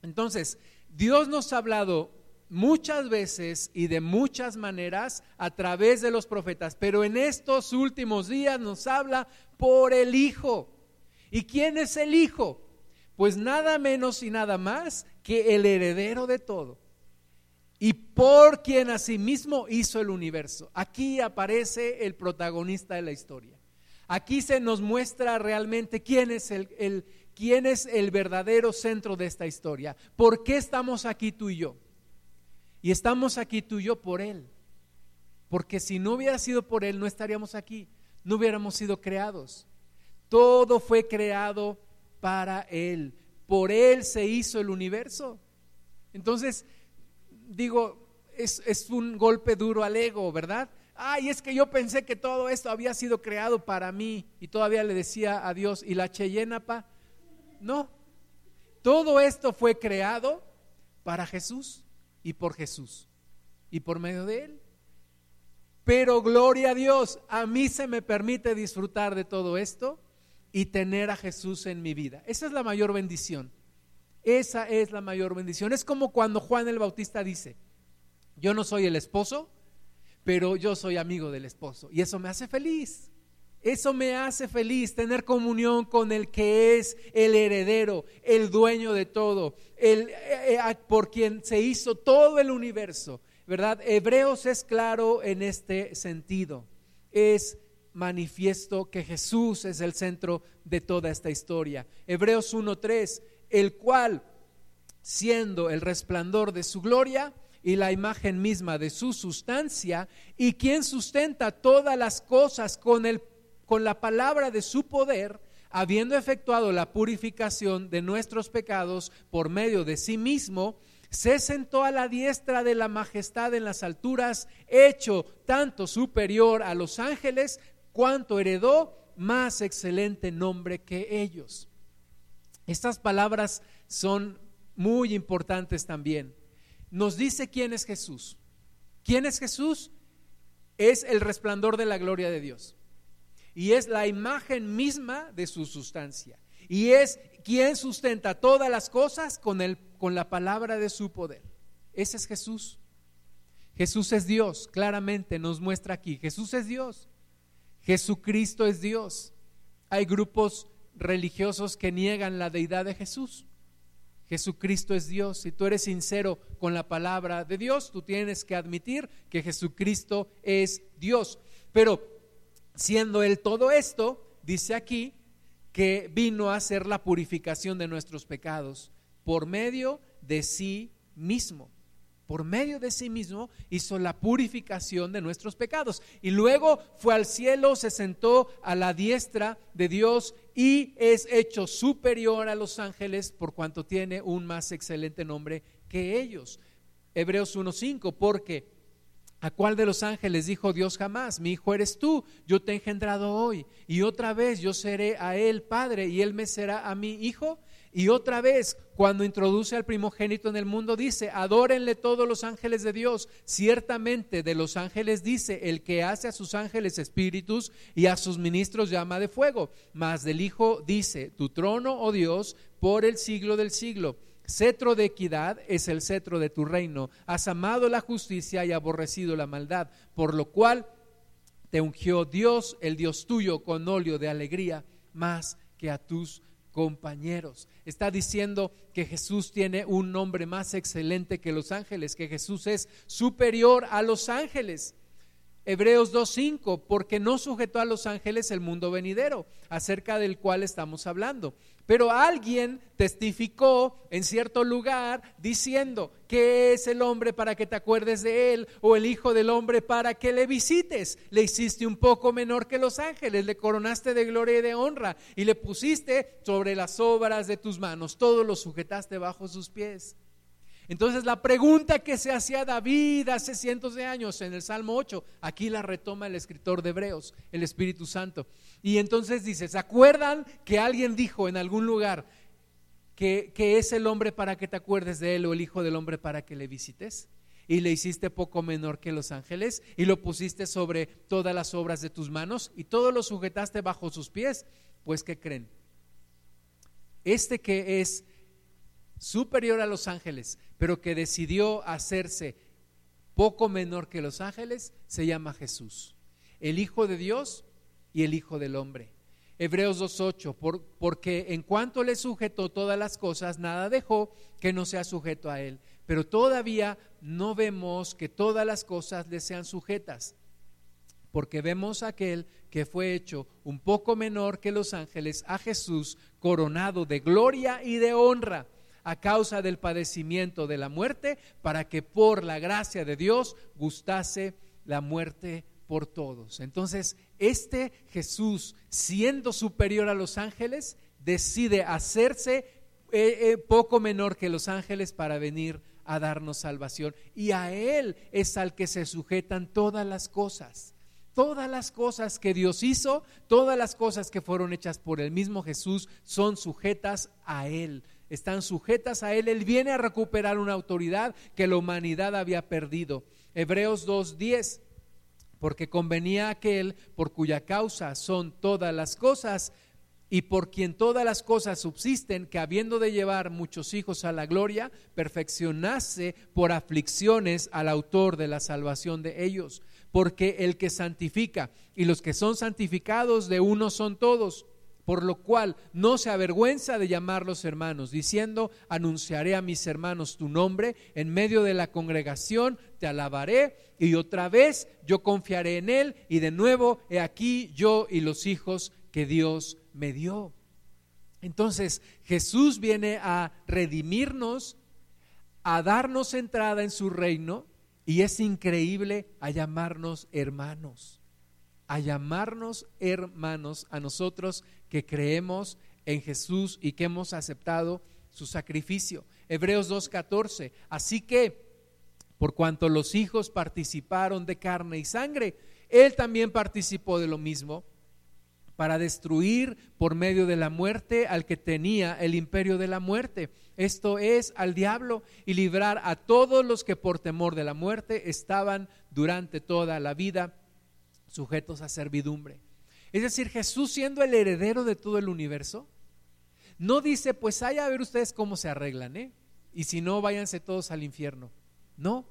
Speaker 1: Entonces, Dios nos ha hablado muchas veces y de muchas maneras a través de los profetas, pero en estos últimos días nos habla por el Hijo. ¿Y quién es el Hijo? Pues nada menos y nada más que el heredero de todo. Y por quien asimismo hizo el universo. Aquí aparece el protagonista de la historia. Aquí se nos muestra realmente quién es el, quién es el verdadero centro de esta historia. ¿Por qué estamos aquí tú y yo? Y estamos aquí tú y yo por Él. Porque si no hubiera sido por Él, no estaríamos aquí, no hubiéramos sido creados. Todo fue creado para Él. Por Él se hizo el universo. Entonces, digo, es, un golpe duro al ego, ¿verdad? Ay, es que yo pensé que todo esto había sido creado para mí. Y todavía le decía a Dios, ¿y la Cheyenapa? No. Todo esto fue creado para Jesús y por Jesús y por medio de Él. Pero gloria a Dios, a mí se me permite disfrutar de todo esto y tener a Jesús en mi vida. Esa es la mayor bendición. Esa es la mayor bendición. Es como cuando Juan el Bautista dice, yo no soy el esposo, pero yo soy amigo del esposo y eso me hace feliz. Eso me hace feliz, tener comunión con el que es el heredero, el dueño de todo, el, eh, eh, por quien se hizo todo el universo, ¿verdad? Hebreos es claro en este sentido. Es manifiesto que Jesús es el centro de toda esta historia. Hebreos 1.3, el cual, siendo el resplandor de su gloria, y la imagen misma de su sustancia, y quien sustenta todas las cosas con, el, con la palabra de su poder, habiendo efectuado la purificación de nuestros pecados por medio de sí mismo, se sentó a la diestra de la majestad en las alturas, hecho tanto superior a los ángeles, cuanto heredó más excelente nombre que ellos. Estas palabras son muy importantes también nos dice quién es Jesús. ¿Quién es Jesús? Es el resplandor de la gloria de Dios. Y es la imagen misma de su sustancia. Y es quien sustenta todas las cosas con, el, con la palabra de su poder. Ese es Jesús. Jesús es Dios, claramente nos muestra aquí. Jesús es Dios. Jesucristo es Dios. Hay grupos religiosos que niegan la deidad de Jesús. Jesucristo es Dios. Si tú eres sincero con la palabra de Dios, tú tienes que admitir que Jesucristo es Dios. Pero siendo Él todo esto, dice aquí que vino a hacer la purificación de nuestros pecados por medio de sí mismo por medio de sí mismo hizo la purificación de nuestros pecados. Y luego fue al cielo, se sentó a la diestra de Dios y es hecho superior a los ángeles por cuanto tiene un más excelente nombre que ellos. Hebreos 1.5, porque ¿a cuál de los ángeles dijo Dios jamás? Mi hijo eres tú, yo te he engendrado hoy. Y otra vez yo seré a él padre y él me será a mi hijo. Y otra vez, cuando introduce al primogénito en el mundo, dice, adórenle todos los ángeles de Dios. Ciertamente de los ángeles dice, el que hace a sus ángeles espíritus y a sus ministros llama de fuego. Mas del Hijo dice, tu trono, oh Dios, por el siglo del siglo. Cetro de equidad es el cetro de tu reino. Has amado la justicia y aborrecido la maldad, por lo cual te ungió Dios, el Dios tuyo, con óleo de alegría, más que a tus compañeros. Está diciendo que Jesús tiene un nombre más excelente que los ángeles, que Jesús es superior a los ángeles. Hebreos 2.5, porque no sujetó a los ángeles el mundo venidero, acerca del cual estamos hablando. Pero alguien testificó en cierto lugar diciendo, que es el hombre para que te acuerdes de él? O el hijo del hombre para que le visites. Le hiciste un poco menor que los ángeles, le coronaste de gloria y de honra y le pusiste sobre las obras de tus manos, todo lo sujetaste bajo sus pies. Entonces la pregunta que se hacía David hace cientos de años en el Salmo 8, aquí la retoma el escritor de Hebreos, el Espíritu Santo. Y entonces dice, ¿se acuerdan que alguien dijo en algún lugar que, que es el hombre para que te acuerdes de él o el hijo del hombre para que le visites? y le hiciste poco menor que los ángeles y lo pusiste sobre todas las obras de tus manos y todo lo sujetaste bajo sus pies, pues ¿qué creen? Este que es superior a los ángeles, pero que decidió hacerse poco menor que los ángeles, se llama Jesús, el Hijo de Dios y el Hijo del Hombre. Hebreos 2.8, por, porque en cuanto le sujetó todas las cosas, nada dejó que no sea sujeto a él. Pero todavía no vemos que todas las cosas le sean sujetas. porque vemos aquel que fue hecho un poco menor que los ángeles, a Jesús coronado de gloria y de honra a causa del padecimiento de la muerte, para que por la gracia de Dios gustase la muerte por todos. Entonces, este Jesús, siendo superior a los ángeles, decide hacerse eh, eh, poco menor que los ángeles para venir a darnos salvación. Y a Él es al que se sujetan todas las cosas. Todas las cosas que Dios hizo, todas las cosas que fueron hechas por el mismo Jesús son sujetas a Él, están sujetas a Él. Él viene a recuperar una autoridad que la humanidad había perdido. Hebreos 2.10, porque convenía aquel por cuya causa son todas las cosas y por quien todas las cosas subsisten, que habiendo de llevar muchos hijos a la gloria, perfeccionase por aflicciones al autor de la salvación de ellos porque el que santifica y los que son santificados de uno son todos, por lo cual no se avergüenza de llamarlos hermanos, diciendo, anunciaré a mis hermanos tu nombre, en medio de la congregación te alabaré, y otra vez yo confiaré en él, y de nuevo he aquí yo y los hijos que Dios me dio. Entonces Jesús viene a redimirnos, a darnos entrada en su reino, y es increíble a llamarnos hermanos, a llamarnos hermanos a nosotros que creemos en Jesús y que hemos aceptado su sacrificio. Hebreos 2.14. Así que, por cuanto los hijos participaron de carne y sangre, Él también participó de lo mismo para destruir por medio de la muerte al que tenía el imperio de la muerte, esto es al diablo, y librar a todos los que por temor de la muerte estaban durante toda la vida sujetos a servidumbre. Es decir, Jesús siendo el heredero de todo el universo, no dice, pues hay a ver ustedes cómo se arreglan, ¿eh? Y si no, váyanse todos al infierno. No,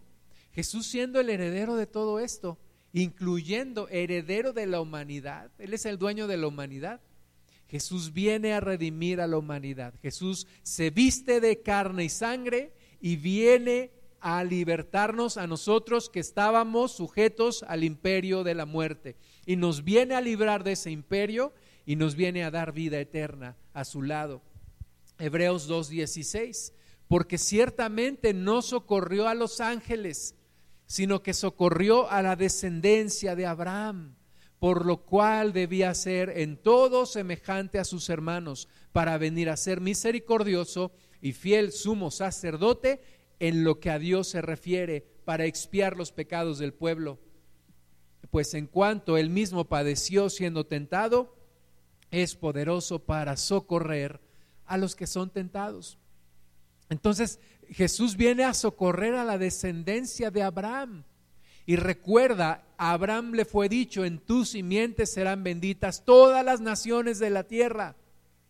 Speaker 1: Jesús siendo el heredero de todo esto, incluyendo heredero de la humanidad. Él es el dueño de la humanidad. Jesús viene a redimir a la humanidad. Jesús se viste de carne y sangre y viene a libertarnos a nosotros que estábamos sujetos al imperio de la muerte. Y nos viene a librar de ese imperio y nos viene a dar vida eterna a su lado. Hebreos 2.16, porque ciertamente no socorrió a los ángeles, sino que socorrió a la descendencia de Abraham, por lo cual debía ser en todo semejante a sus hermanos, para venir a ser misericordioso y fiel sumo sacerdote en lo que a Dios se refiere, para expiar los pecados del pueblo. Pues en cuanto él mismo padeció siendo tentado, es poderoso para socorrer a los que son tentados. Entonces, Jesús viene a socorrer a la descendencia de Abraham. Y recuerda, a Abraham le fue dicho, en tus simientes serán benditas todas las naciones de la tierra.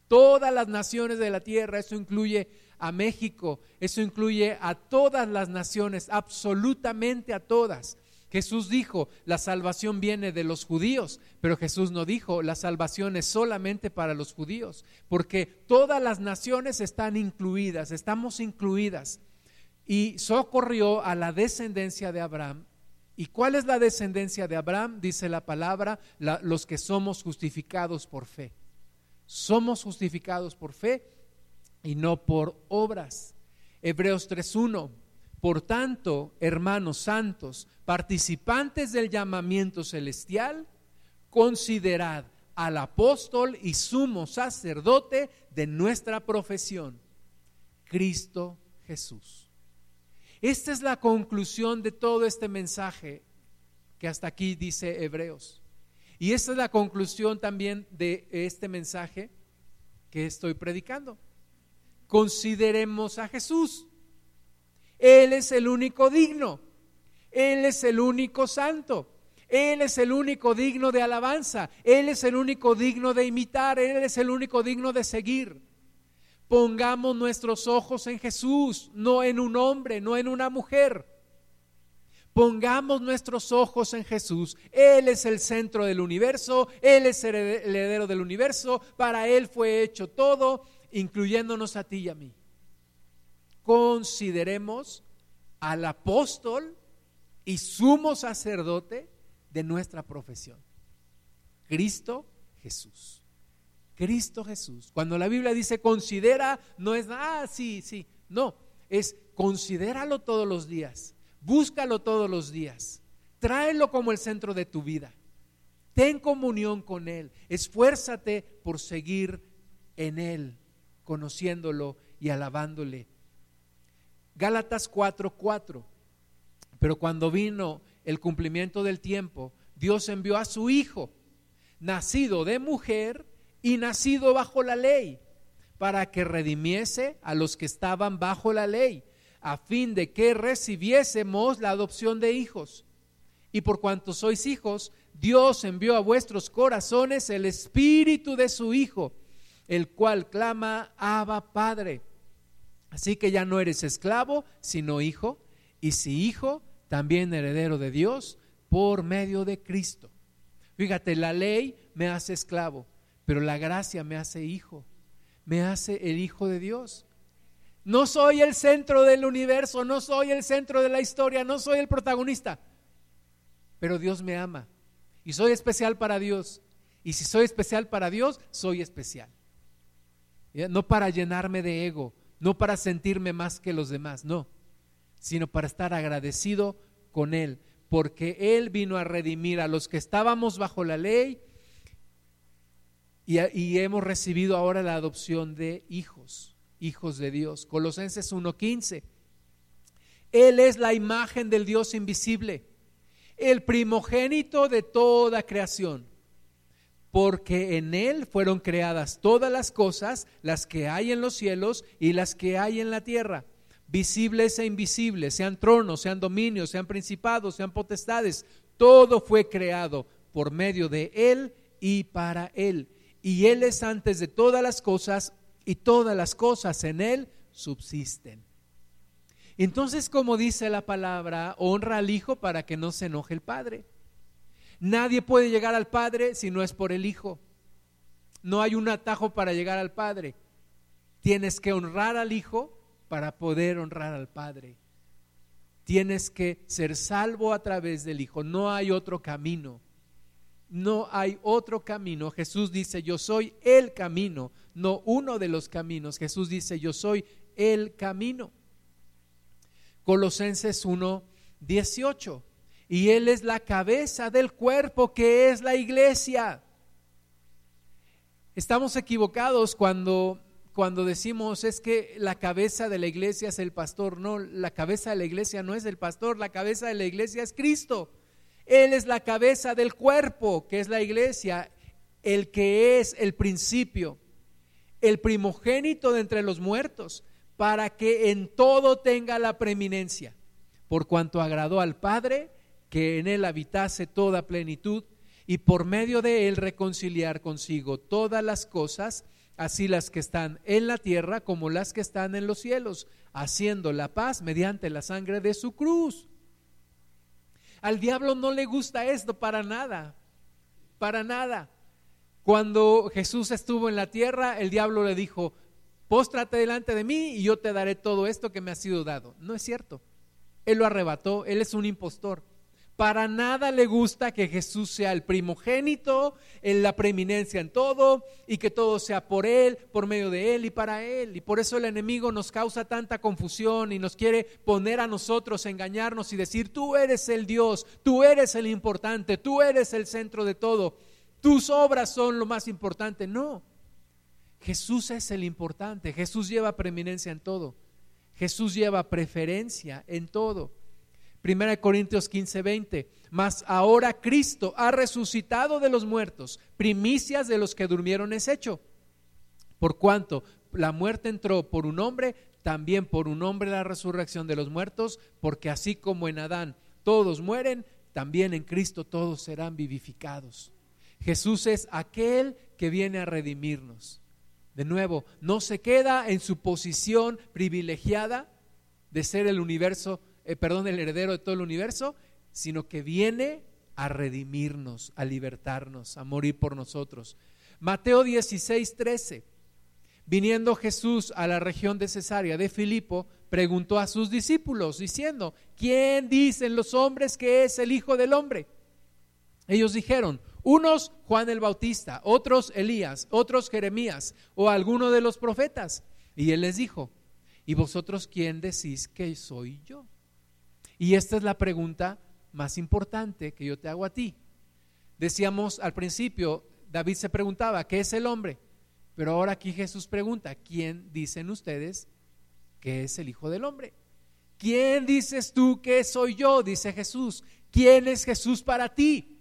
Speaker 1: Todas las naciones de la tierra. Eso incluye a México, eso incluye a todas las naciones, absolutamente a todas. Jesús dijo, la salvación viene de los judíos, pero Jesús no dijo, la salvación es solamente para los judíos, porque todas las naciones están incluidas, estamos incluidas. Y socorrió a la descendencia de Abraham. ¿Y cuál es la descendencia de Abraham? Dice la palabra, los que somos justificados por fe. Somos justificados por fe y no por obras. Hebreos 3.1 por tanto, hermanos santos, participantes del llamamiento celestial, considerad al apóstol y sumo sacerdote de nuestra profesión, Cristo Jesús. Esta es la conclusión de todo este mensaje que hasta aquí dice Hebreos. Y esta es la conclusión también de este mensaje que estoy predicando. Consideremos a Jesús. Él es el único digno. Él es el único santo. Él es el único digno de alabanza. Él es el único digno de imitar. Él es el único digno de seguir. Pongamos nuestros ojos en Jesús, no en un hombre, no en una mujer. Pongamos nuestros ojos en Jesús. Él es el centro del universo, Él es el heredero del universo, para Él fue hecho todo, incluyéndonos a ti y a mí consideremos al apóstol y sumo sacerdote de nuestra profesión. Cristo Jesús. Cristo Jesús. Cuando la Biblia dice considera, no es, ah, sí, sí, no, es considéralo todos los días, búscalo todos los días, tráelo como el centro de tu vida, ten comunión con Él, esfuérzate por seguir en Él, conociéndolo y alabándole. Gálatas 4:4. Pero cuando vino el cumplimiento del tiempo, Dios envió a su Hijo, nacido de mujer y nacido bajo la ley, para que redimiese a los que estaban bajo la ley, a fin de que recibiésemos la adopción de hijos. Y por cuanto sois hijos, Dios envió a vuestros corazones el espíritu de su Hijo, el cual clama, Abba Padre. Así que ya no eres esclavo, sino hijo, y si hijo, también heredero de Dios por medio de Cristo. Fíjate, la ley me hace esclavo, pero la gracia me hace hijo, me hace el hijo de Dios. No soy el centro del universo, no soy el centro de la historia, no soy el protagonista, pero Dios me ama y soy especial para Dios. Y si soy especial para Dios, soy especial. No para llenarme de ego, no para sentirme más que los demás, no, sino para estar agradecido con Él, porque Él vino a redimir a los que estábamos bajo la ley y, hemos recibido ahora la adopción de hijos, hijos de Dios. Colosenses 1.15. Él es la imagen del Dios invisible, el primogénito de toda creación, porque en Él fueron creadas todas las cosas, las que hay en los cielos y las que hay en la tierra visibles e invisibles, sean tronos, sean dominios, sean principados, sean potestades, todo fue creado por medio de Él y para Él. Y Él es antes de todas las cosas y todas las cosas en Él subsisten. Entonces, como dice la palabra, honra al Hijo para que no se enoje el Padre. Nadie puede llegar al Padre si no es por el Hijo. No hay un atajo para llegar al Padre. Tienes que honrar al Hijo para poder honrar al Padre. Tienes que ser salvo a través del Hijo. No hay otro camino. No hay otro camino. Jesús dice, yo soy el camino, no uno de los caminos. Jesús dice, yo soy el camino. Colosenses 1, 18. Y Él es la cabeza del cuerpo que es la iglesia. Estamos equivocados cuando cuando decimos es que la cabeza de la iglesia es el pastor, no, la cabeza de la iglesia no es el pastor, la cabeza de la iglesia es Cristo. Él es la cabeza del cuerpo, que es la iglesia, el que es el principio, el primogénito de entre los muertos, para que en todo tenga la preeminencia, por cuanto agradó al Padre que en él habitase toda plenitud y por medio de él reconciliar consigo todas las cosas así las que están en la tierra como las que están en los cielos, haciendo la paz mediante la sangre de su cruz. Al diablo no le gusta esto para nada, para nada. Cuando Jesús estuvo en la tierra, el diablo le dijo, póstrate delante de mí y yo te daré todo esto que me ha sido dado. No es cierto. Él lo arrebató, él es un impostor. Para nada le gusta que Jesús sea el primogénito, en la preeminencia en todo y que todo sea por Él, por medio de Él y para Él. Y por eso el enemigo nos causa tanta confusión y nos quiere poner a nosotros, engañarnos y decir, tú eres el Dios, tú eres el importante, tú eres el centro de todo, tus obras son lo más importante. No, Jesús es el importante, Jesús lleva preeminencia en todo, Jesús lleva preferencia en todo. Primera de Corintios 15, 20. Mas ahora Cristo ha resucitado de los muertos, primicias de los que durmieron es hecho. Por cuanto la muerte entró por un hombre, también por un hombre la resurrección de los muertos, porque así como en Adán todos mueren, también en Cristo todos serán vivificados. Jesús es aquel que viene a redimirnos. De nuevo, no se queda en su posición privilegiada de ser el universo eh, perdón, el heredero de todo el universo, sino que viene a redimirnos, a libertarnos, a morir por nosotros. Mateo 16, 13. Viniendo Jesús a la región de Cesarea de Filipo, preguntó a sus discípulos diciendo, ¿quién dicen los hombres que es el Hijo del Hombre? Ellos dijeron, unos Juan el Bautista, otros Elías, otros Jeremías o alguno de los profetas. Y él les dijo, ¿y vosotros quién decís que soy yo? Y esta es la pregunta más importante que yo te hago a ti. Decíamos al principio, David se preguntaba, ¿qué es el hombre? Pero ahora aquí Jesús pregunta, ¿quién dicen ustedes que es el Hijo del Hombre? ¿Quién dices tú que soy yo? Dice Jesús. ¿Quién es Jesús para ti?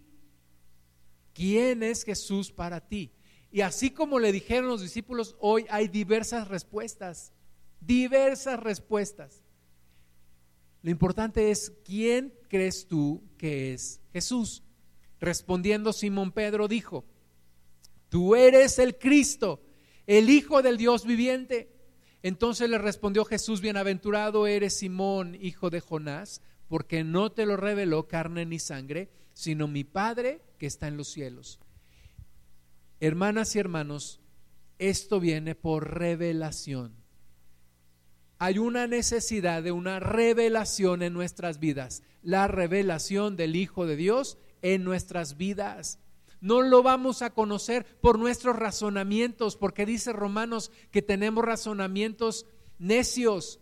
Speaker 1: ¿Quién es Jesús para ti? Y así como le dijeron los discípulos, hoy hay diversas respuestas, diversas respuestas. Lo importante es, ¿quién crees tú que es Jesús? Respondiendo Simón Pedro dijo, tú eres el Cristo, el Hijo del Dios viviente. Entonces le respondió Jesús, bienaventurado eres Simón, hijo de Jonás, porque no te lo reveló carne ni sangre, sino mi Padre que está en los cielos. Hermanas y hermanos, esto viene por revelación. Hay una necesidad de una revelación en nuestras vidas, la revelación del Hijo de Dios en nuestras vidas. No lo vamos a conocer por nuestros razonamientos, porque dice Romanos que tenemos razonamientos necios,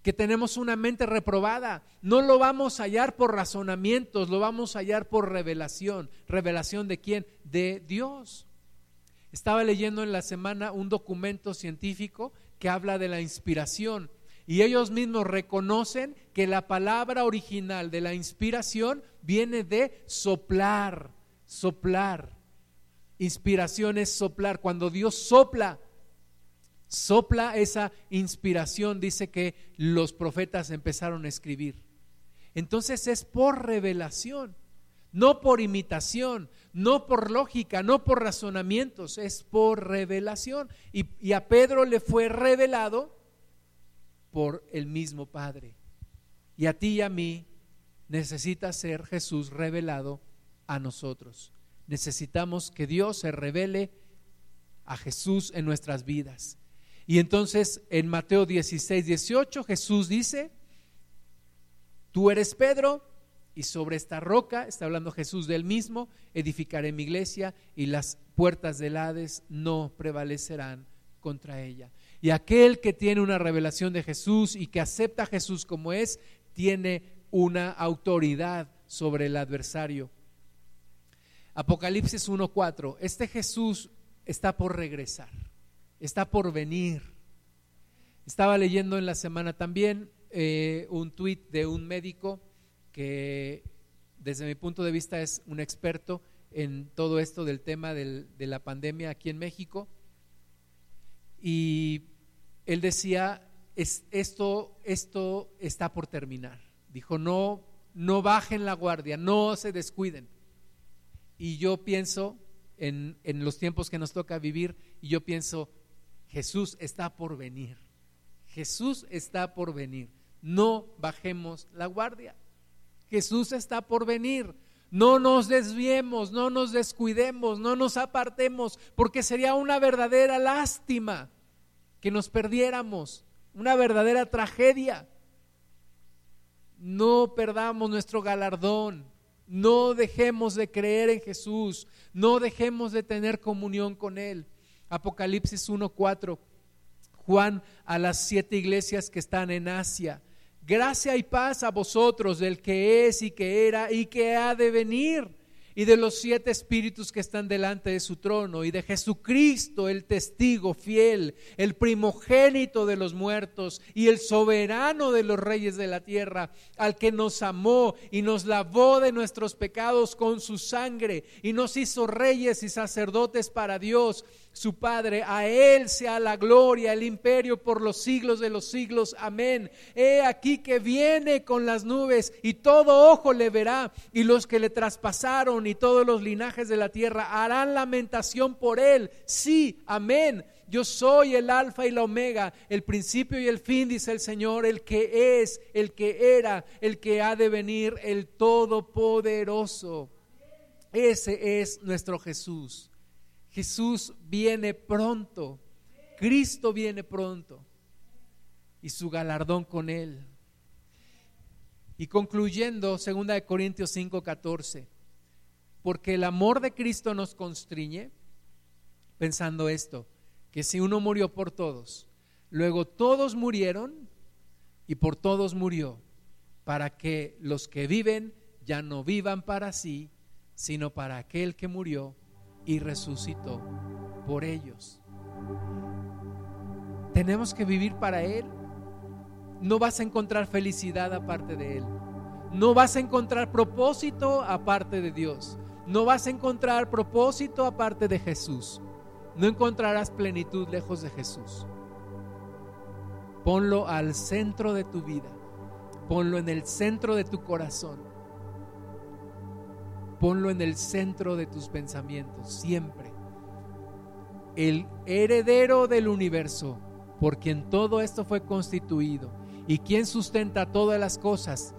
Speaker 1: que tenemos una mente reprobada. No lo vamos a hallar por razonamientos, lo vamos a hallar por revelación. ¿Revelación de quién? De Dios. Estaba leyendo en la semana un documento científico que habla de la inspiración y ellos mismos reconocen que la palabra original de la inspiración viene de soplar, soplar. Inspiración es soplar. Cuando Dios sopla, sopla esa inspiración, dice que los profetas empezaron a escribir. Entonces es por revelación, no por imitación, no por lógica, no por razonamientos, es por revelación. Y, a Pedro le fue revelado por el mismo Padre. Y a ti y a mí necesita ser Jesús revelado a nosotros. Necesitamos que Dios se revele a Jesús en nuestras vidas. Y entonces en Mateo 16, 18 Jesús dice, tú eres Pedro y sobre esta roca, está hablando Jesús del mismo, edificaré mi iglesia y las puertas del Hades no prevalecerán contra ella. Y aquel que tiene una revelación de Jesús y que acepta a Jesús como es, tiene una autoridad sobre el adversario. Apocalipsis 1.4, este Jesús está por regresar está por venir. Estaba leyendo en la semana también eh, un tuit de un médico que desde mi punto de vista es un experto en todo esto del tema de la pandemia aquí en México. Y él decía, esto, esto está por terminar. Dijo, no, no bajen la guardia, no se descuiden. Y yo pienso en, en los tiempos que nos toca vivir, y yo pienso, Jesús está por venir. Jesús está por venir. No bajemos la guardia. Jesús está por venir. No nos desviemos, no nos descuidemos, no nos apartemos, porque sería una verdadera lástima que nos perdiéramos, una verdadera tragedia. No perdamos nuestro galardón, no dejemos de creer en Jesús, no dejemos de tener comunión con Él. Apocalipsis 1:4, Juan a las siete iglesias que están en Asia. Gracia y paz a vosotros del que es y que era y que ha de venir y de los siete espíritus que están delante de su trono, y de Jesucristo, el testigo fiel, el primogénito de los muertos y el soberano de los reyes de la tierra, al que nos amó y nos lavó de nuestros pecados con su sangre y nos hizo reyes y sacerdotes para Dios su Padre. A Él sea la gloria, el imperio por los siglos de los siglos. Amén. He aquí que viene con las nubes y todo ojo le verá y los que le traspasaron y todos los linajes de la tierra harán lamentación por Él. Sí, amén. Yo soy el alfa y la omega, el principio y el fin, dice el Señor, el que es, el que era, el que ha de venir, el todopoderoso. Ese es nuestro Jesús. Jesús viene pronto, Cristo viene pronto. Y su galardón con él. Y concluyendo, 2 Corintios 5:14, porque el amor de Cristo nos constriñe pensando esto, que si uno murió por todos, luego todos murieron y por todos murió, para que los que viven ya no vivan para sí, sino para aquel que murió y resucitó por ellos. Tenemos que vivir para Él. No vas a encontrar felicidad aparte de Él. No vas a encontrar propósito aparte de Dios. No vas a encontrar propósito aparte de Jesús. No encontrarás plenitud lejos de Jesús. Ponlo al centro de tu vida. Ponlo en el centro de tu corazón. Ponlo en el centro de tus pensamientos, siempre. El heredero del universo, por quien todo esto fue constituido y quien sustenta todas las cosas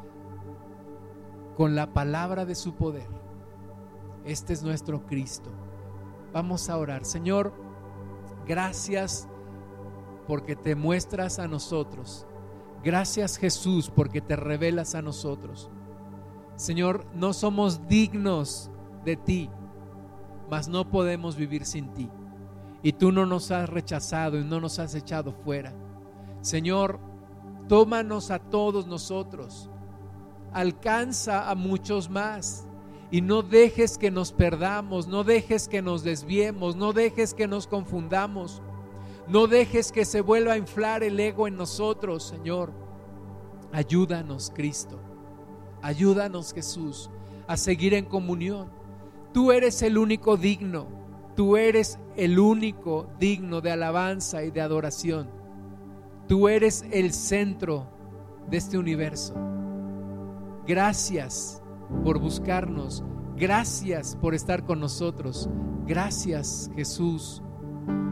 Speaker 1: con la palabra de su poder. Este es nuestro Cristo. Vamos a orar. Señor, gracias porque te muestras a nosotros. Gracias Jesús porque te revelas a nosotros. Señor, no somos dignos de ti, mas no podemos vivir sin ti. Y tú no nos has rechazado y no nos has echado fuera. Señor, tómanos a todos nosotros, alcanza a muchos más y no dejes que nos perdamos, no dejes que nos desviemos, no dejes que nos confundamos, no dejes que se vuelva a inflar el ego en nosotros, Señor. Ayúdanos, Cristo. Ayúdanos, Jesús, a seguir en comunión. Tú eres el único digno. Tú eres el único digno de alabanza y de adoración. Tú eres el centro de este universo. Gracias por buscarnos. Gracias por estar con nosotros. Gracias, Jesús,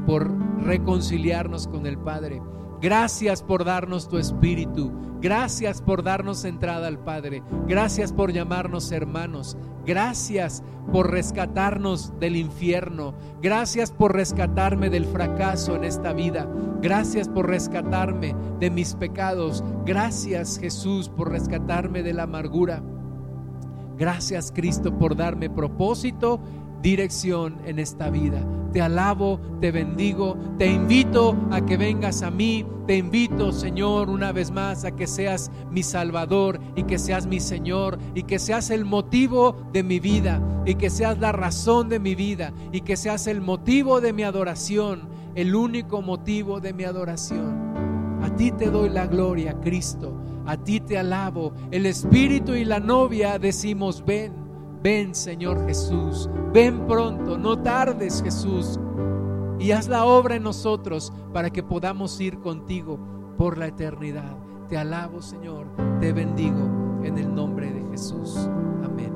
Speaker 1: por reconciliarnos con el Padre. Gracias por darnos tu espíritu. Gracias por darnos entrada al Padre. Gracias por llamarnos hermanos. Gracias por rescatarnos del infierno. Gracias por rescatarme del fracaso en esta vida. Gracias por rescatarme de mis pecados. Gracias Jesús por rescatarme de la amargura. Gracias Cristo por darme propósito dirección en esta vida. Te alabo, te bendigo, te invito a que vengas a mí, te invito Señor una vez más a que seas mi Salvador y que seas mi Señor y que seas el motivo de mi vida y que seas la razón de mi vida y que seas el motivo de mi adoración, el único motivo de mi adoración. A ti te doy la gloria, Cristo, a ti te alabo. El Espíritu y la novia decimos, ven. Ven Señor Jesús, ven pronto, no tardes Jesús, y haz la obra en nosotros para que podamos ir contigo por la eternidad. Te alabo Señor, te bendigo en el nombre de Jesús. Amén.